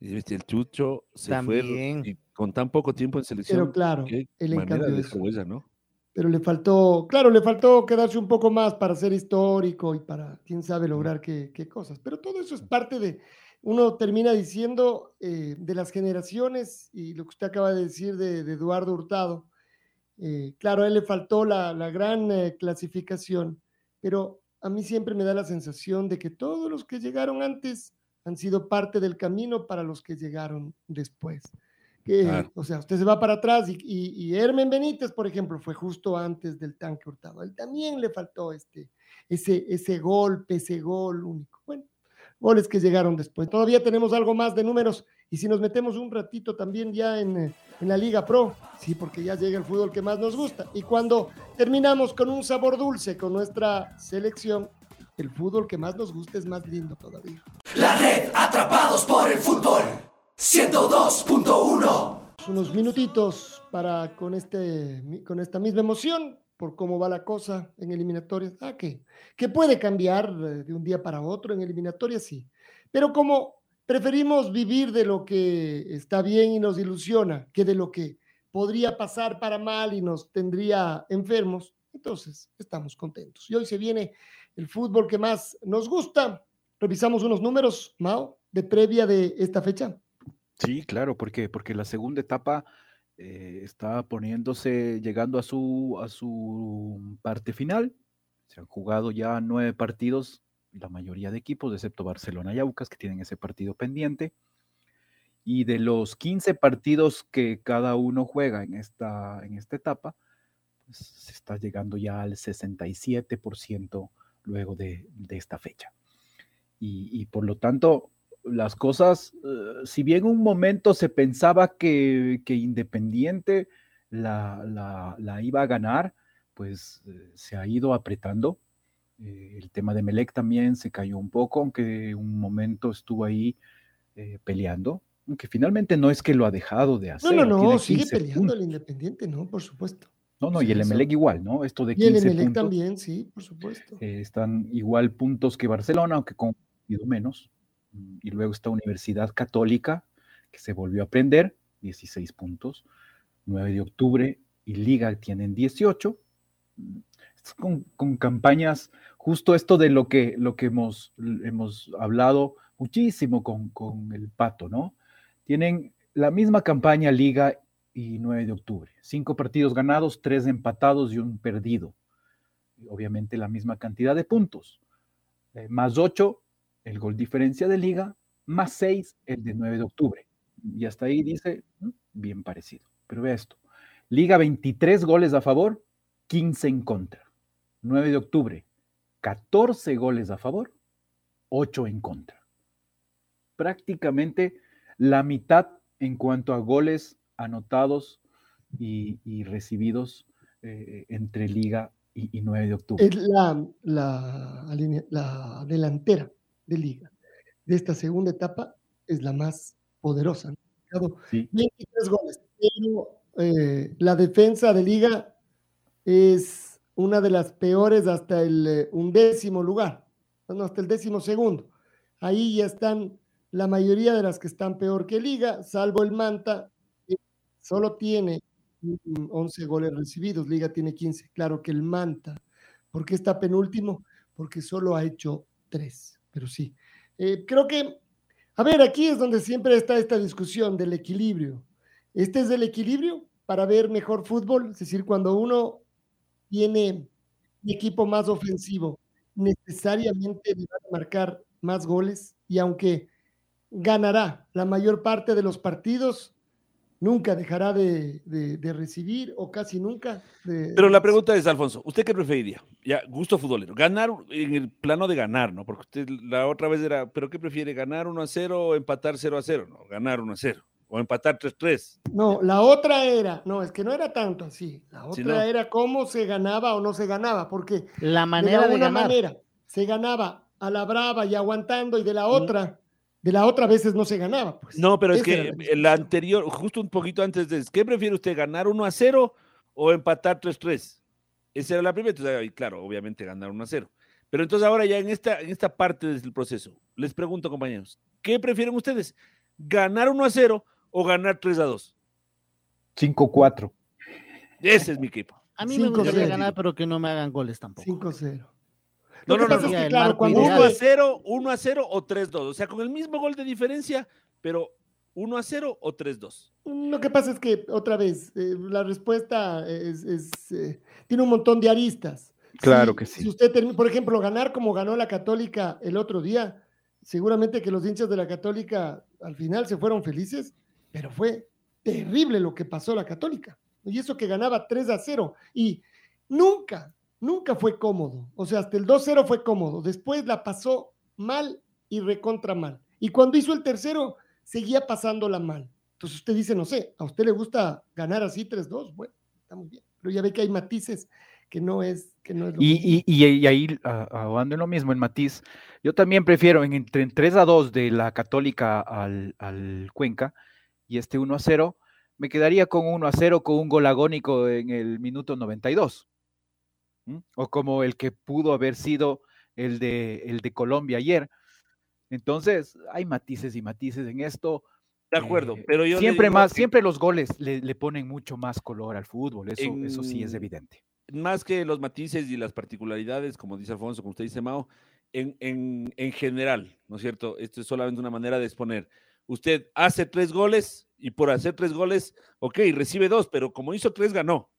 S1: El Chucho se fue con tan poco tiempo en selección.
S3: Pero claro, el encanto de ¿no? Pero le faltó, claro, le faltó quedarse un poco más para ser histórico y para, quién sabe, lograr qué, cosas. Pero todo eso es parte de, uno termina diciendo eh, de las generaciones y lo que usted acaba de decir de, Eduardo Hurtado. Eh, claro, a él le faltó la, gran eh, clasificación, pero a mí siempre me da la sensación de que todos los que llegaron antes han sido parte del camino para los que llegaron después. O sea, usted se va para atrás y, y, Hermen Benítez, por ejemplo, fue justo antes del tanque hurtado. Él también le faltó este, ese, ese golpe, ese gol único. Bueno, goles que llegaron después. Todavía tenemos algo más de números y si nos metemos un ratito también ya en, eh, en la Liga Pro, sí, porque ya llega el fútbol que más nos gusta. Y cuando terminamos con un sabor dulce con nuestra selección, el fútbol que más nos gusta es más lindo todavía.
S7: La red, atrapados por el fútbol. 102.1.
S3: Unos minutitos para con, este, con esta misma emoción por cómo va la cosa en eliminatorias. Ah, que, que puede cambiar eh, de un día para otro en eliminatorias, sí. Pero como preferimos vivir de lo que está bien y nos ilusiona que de lo que podría pasar para mal y nos tendría enfermos, entonces estamos contentos. Y hoy se viene el fútbol que más nos gusta. Revisamos unos números, Mao, de previa de esta fecha.
S2: Sí, claro, porque porque la segunda etapa eh, está poniéndose, llegando a su a su parte final. Se han jugado ya nueve partidos, la mayoría de equipos, excepto Barcelona y Aucas, que tienen ese partido pendiente. Y de los 15 partidos que cada uno juega en esta, en esta etapa, pues, se está llegando ya al 67% luego de, esta fecha. Y, por lo tanto, las cosas, eh, si bien un momento se pensaba que, Independiente la, iba a ganar, pues eh, se ha ido apretando. Eh, el tema de Melec también se cayó un poco, aunque un momento estuvo ahí peleando que finalmente no es que lo ha dejado de hacer.
S3: No, no, no, sigue peleando el Independiente, ¿no? Por supuesto.
S2: No, no, y el Emelec igual, ¿no? Esto de 15
S3: y el Emelec también, sí, por supuesto.
S2: Están igual puntos que Barcelona, aunque con menos. Y luego está Universidad Católica, que se volvió a prender, 16 puntos. 9 de octubre y Liga tienen 18. Mm, con, con, campañas, justo esto de lo que, lo que hemos, hemos hablado muchísimo con, con el Pato, ¿no? Tienen la misma campaña Liga y 9 de octubre. Cinco partidos ganados, tres empatados y un perdido. Obviamente la misma cantidad de puntos. Eh, más 8 el gol diferencia de Liga, más 6 el de 9 de octubre. Y hasta ahí dice, bien parecido. Pero ve esto. Liga 23 goles a favor, 15 en contra. 9 de octubre, 14 goles a favor, 8 en contra. Prácticamente la mitad en cuanto a goles anotados y, recibidos eh, entre Liga y, 9 de octubre.
S3: Es la, la, delantera de Liga de esta segunda etapa es la más poderosa. Sí. 23 goles, pero eh, la defensa de Liga es una de las peores hasta el eh, undécimo lugar, hasta el décimo segundo. Ahí ya están la mayoría de las que están peor que Liga, salvo el Manta, solo tiene 11 goles recibidos, Liga tiene 15. Claro que el Manta, ¿por qué está penúltimo? Porque solo ha hecho 3, pero sí. Eh, creo que, a ver, aquí es donde siempre está esta discusión del equilibrio. Este es el equilibrio para ver mejor fútbol, es decir, cuando uno tiene un equipo más ofensivo, necesariamente va a marcar más goles y aunque ganará la mayor parte de los partidos, nunca dejará de, recibir o casi nunca.
S1: Pero la pregunta es, Alfonso, ¿usted qué preferiría? Ya, gusto futbolero. Ganar en el plano de ganar, ¿no? Porque usted la otra vez era, ¿pero qué prefiere? ¿Ganar 1 a 0 o empatar 0 a 0? No, ganar 1 a 0 o empatar 3-3.
S3: No, la otra era, no, es que no era tanto así. La otra era cómo se ganaba o no se ganaba, porque
S4: la manera de,
S3: una manera se ganaba a la brava y aguantando y de la otra de la otra veces no se ganaba. Pues.
S1: No, pero es que la, anterior, justo un poquito antes de, ¿qué prefiere usted, ganar 1 a 0 o empatar 3-3? Esa era la primera, entonces, claro, obviamente ganar 1 a 0. Pero entonces ahora ya en esta, en esta parte del proceso, les pregunto, compañeros, ¿qué prefieren ustedes? ¿Ganar 1 a 0 o ganar 3 a 2?
S2: 5-4.
S1: Ese es mi equipo.
S4: A mí me gustaría ganar, pero que no me hagan goles tampoco.
S3: 5-0.
S1: No, no, no, claro, cuando 1 a 0, 1 a 0 o 3-2. O sea, con el mismo gol de diferencia, pero 1 a 0 o 3-2.
S3: Lo que pasa es que, otra vez, eh, la respuesta es, eh, tiene un montón de aristas.
S2: Claro que sí.
S3: Si usted, por ejemplo, ganar como ganó la Católica el otro día, seguramente que los hinchas de la Católica al final se fueron felices, pero fue terrible lo que pasó la Católica. Y eso que ganaba 3 a 0. Y nunca, nunca fue cómodo. O sea, hasta el 2-0 fue cómodo. Después la pasó mal y recontra mal. Y cuando hizo el tercero, seguía pasándola mal. Entonces usted dice, no sé, a usted le gusta ganar así 3-2. Bueno, está muy bien. Pero ya ve que hay matices que no es, que no es lo
S2: y. Y, y, ahí, ahogando en lo mismo, el matiz, yo también prefiero en, entre 3 a 2 de la Católica al, al Cuenca y este 1 a 0, me quedaría con 1 a 0 con un gol agónico en el minuto 92 o como el que pudo haber sido el de, el de Colombia ayer. Entonces, hay matices y matices en esto.
S1: De acuerdo, eh, pero yo
S2: siempre más, siempre los goles le, ponen mucho más color al fútbol, eso, eso sí es evidente.
S1: Más que los matices y las particularidades, como dice Alfonso, como usted dice Mao, en, en, en general, ¿no es cierto? Esto es solamente una manera de exponer. usted hace tres goles y por hacer tres goles, ok, recibe dos, pero como hizo tres, ganó.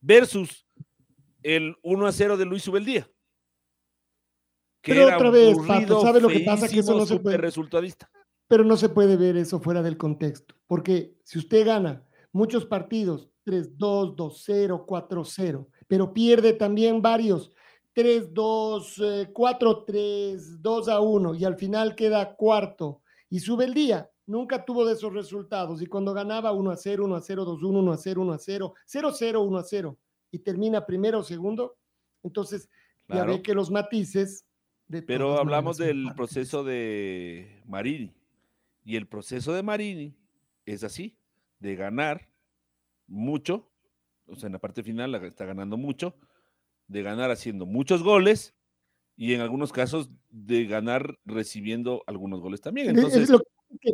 S1: Versus el 1 a 0 de Luis Ubeldía.
S3: pero otra vez, Pato, ¿sabe lo que pasa? Que eso no se puede.
S1: Resultadista.
S3: Pero no se puede ver eso fuera del contexto. Porque si usted gana muchos partidos, 3-2, 2-0, 4-0, pero pierde también varios 3-2, 4-3, 2-1 y al final queda cuarto y sube el día. Nunca tuvo de esos resultados y cuando ganaba 1 0, 1 0, 2 1, 1 0, 1 0, 0 0, 1 0 y termina primero o segundo, entonces ya ve que los matices.
S1: De Pero hablamos del proceso de Marini y el proceso de Marini es así, de ganar mucho, o sea, en la parte final está ganando mucho, de ganar haciendo muchos goles y en algunos casos de ganar recibiendo algunos goles también. Entonces,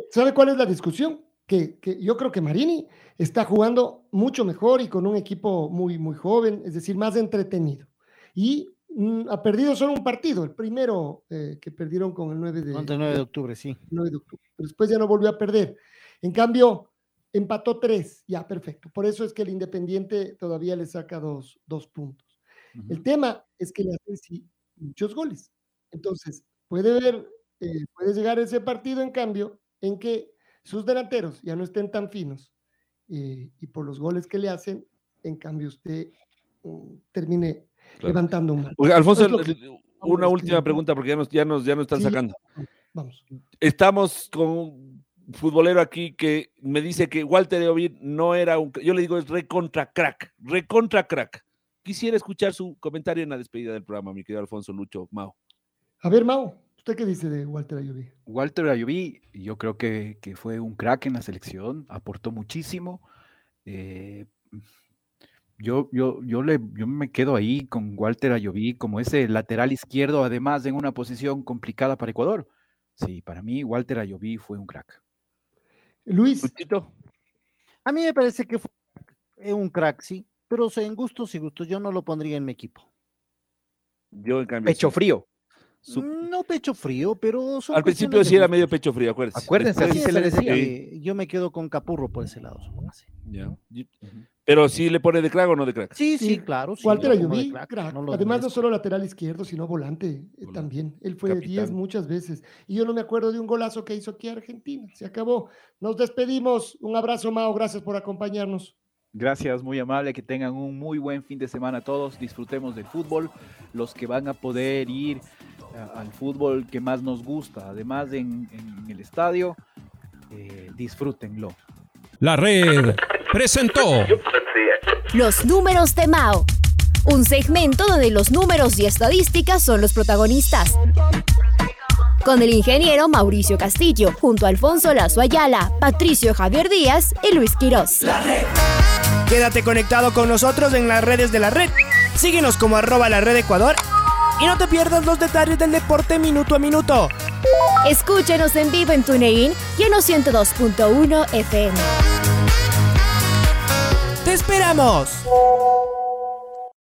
S3: ¿Sabe cuál es la discusión? Que, que, yo creo que Marini está jugando mucho mejor y con un equipo muy, muy joven, es decir, más entretenido. Y mm, ha perdido solo un partido, el primero eh, que perdieron con el 9 de,
S4: 9 de octubre, sí.
S3: 9 de octubre. Después ya no volvió a perder. En cambio, empató tres, ya, perfecto. Por eso es que el Independiente todavía le saca dos, dos puntos. El tema es que le hacen muchos goles. Entonces, puede ver, eh, puede llegar ese partido, en cambio, en que sus delanteros ya no estén tan finos eh, y por los goles que le hacen, en cambio, usted mm, termine levantando un
S1: Alfonso, una última pregunta porque ya nos, ya nos, ya nos están sacando.
S3: Vamos.
S1: Estamos con un futbolero aquí que me dice que Walter Ovid no era un. Yo le digo es recontra crack, recontra crack. Quisiera escuchar su comentario en la despedida del programa, mi querido Alfonso Lucho Mao.
S3: A ver, Mao, ¿usted qué dice de Walter Ayubí?
S6: Walter Ayubí, yo creo que, fue un crack en la selección, aportó muchísimo. Eh, yo, yo, yo, le, yo me quedo ahí con Walter Ayubí como ese lateral izquierdo, además en una posición complicada para Ecuador. Sí, para mí Walter Ayubí fue un crack.
S3: Luis.
S4: A mí me parece que fue un crack, sí pero en gustos y gustos, yo no lo pondría en mi equipo.
S1: Yo en cambio.
S6: Pecho frío.
S4: No pecho frío, pero.
S1: Al principio sí era medio pecho frío,
S4: acuérdense. Acuérdense, así se le decía. Yo me quedo con Capurro por ese lado,
S1: Ya. Pero sí le pone de crack o no de crack.
S4: Sí, sí, claro.
S3: Walter Ayubí, crack. Además, no solo lateral izquierdo, sino volante eh, también. Él fue de 10 muchas veces. Y yo no me acuerdo de un golazo que hizo aquí Argentina. Se acabó. Nos despedimos. Un abrazo, Mao. Gracias por acompañarnos.
S6: Gracias, muy amable, que tengan un muy buen fin de semana todos, disfrutemos del fútbol, los que van a poder ir al fútbol que más nos gusta, además en, el estadio, eh, disfrútenlo.
S8: La red presentó
S9: Los números de Mao, un segmento donde los números y estadísticas son los protagonistas. Con el ingeniero Mauricio Castillo, junto a Alfonso Lazo Ayala, Patricio Javier Díaz y Luis Quirós.
S5: La red.
S7: Quédate conectado con nosotros en las redes de la red. Síguenos como arroba la red Ecuador y no te pierdas los detalles del deporte minuto a minuto.
S9: Escúchenos en vivo en TuneIn y en 102.1 FM.
S7: ¡Te esperamos!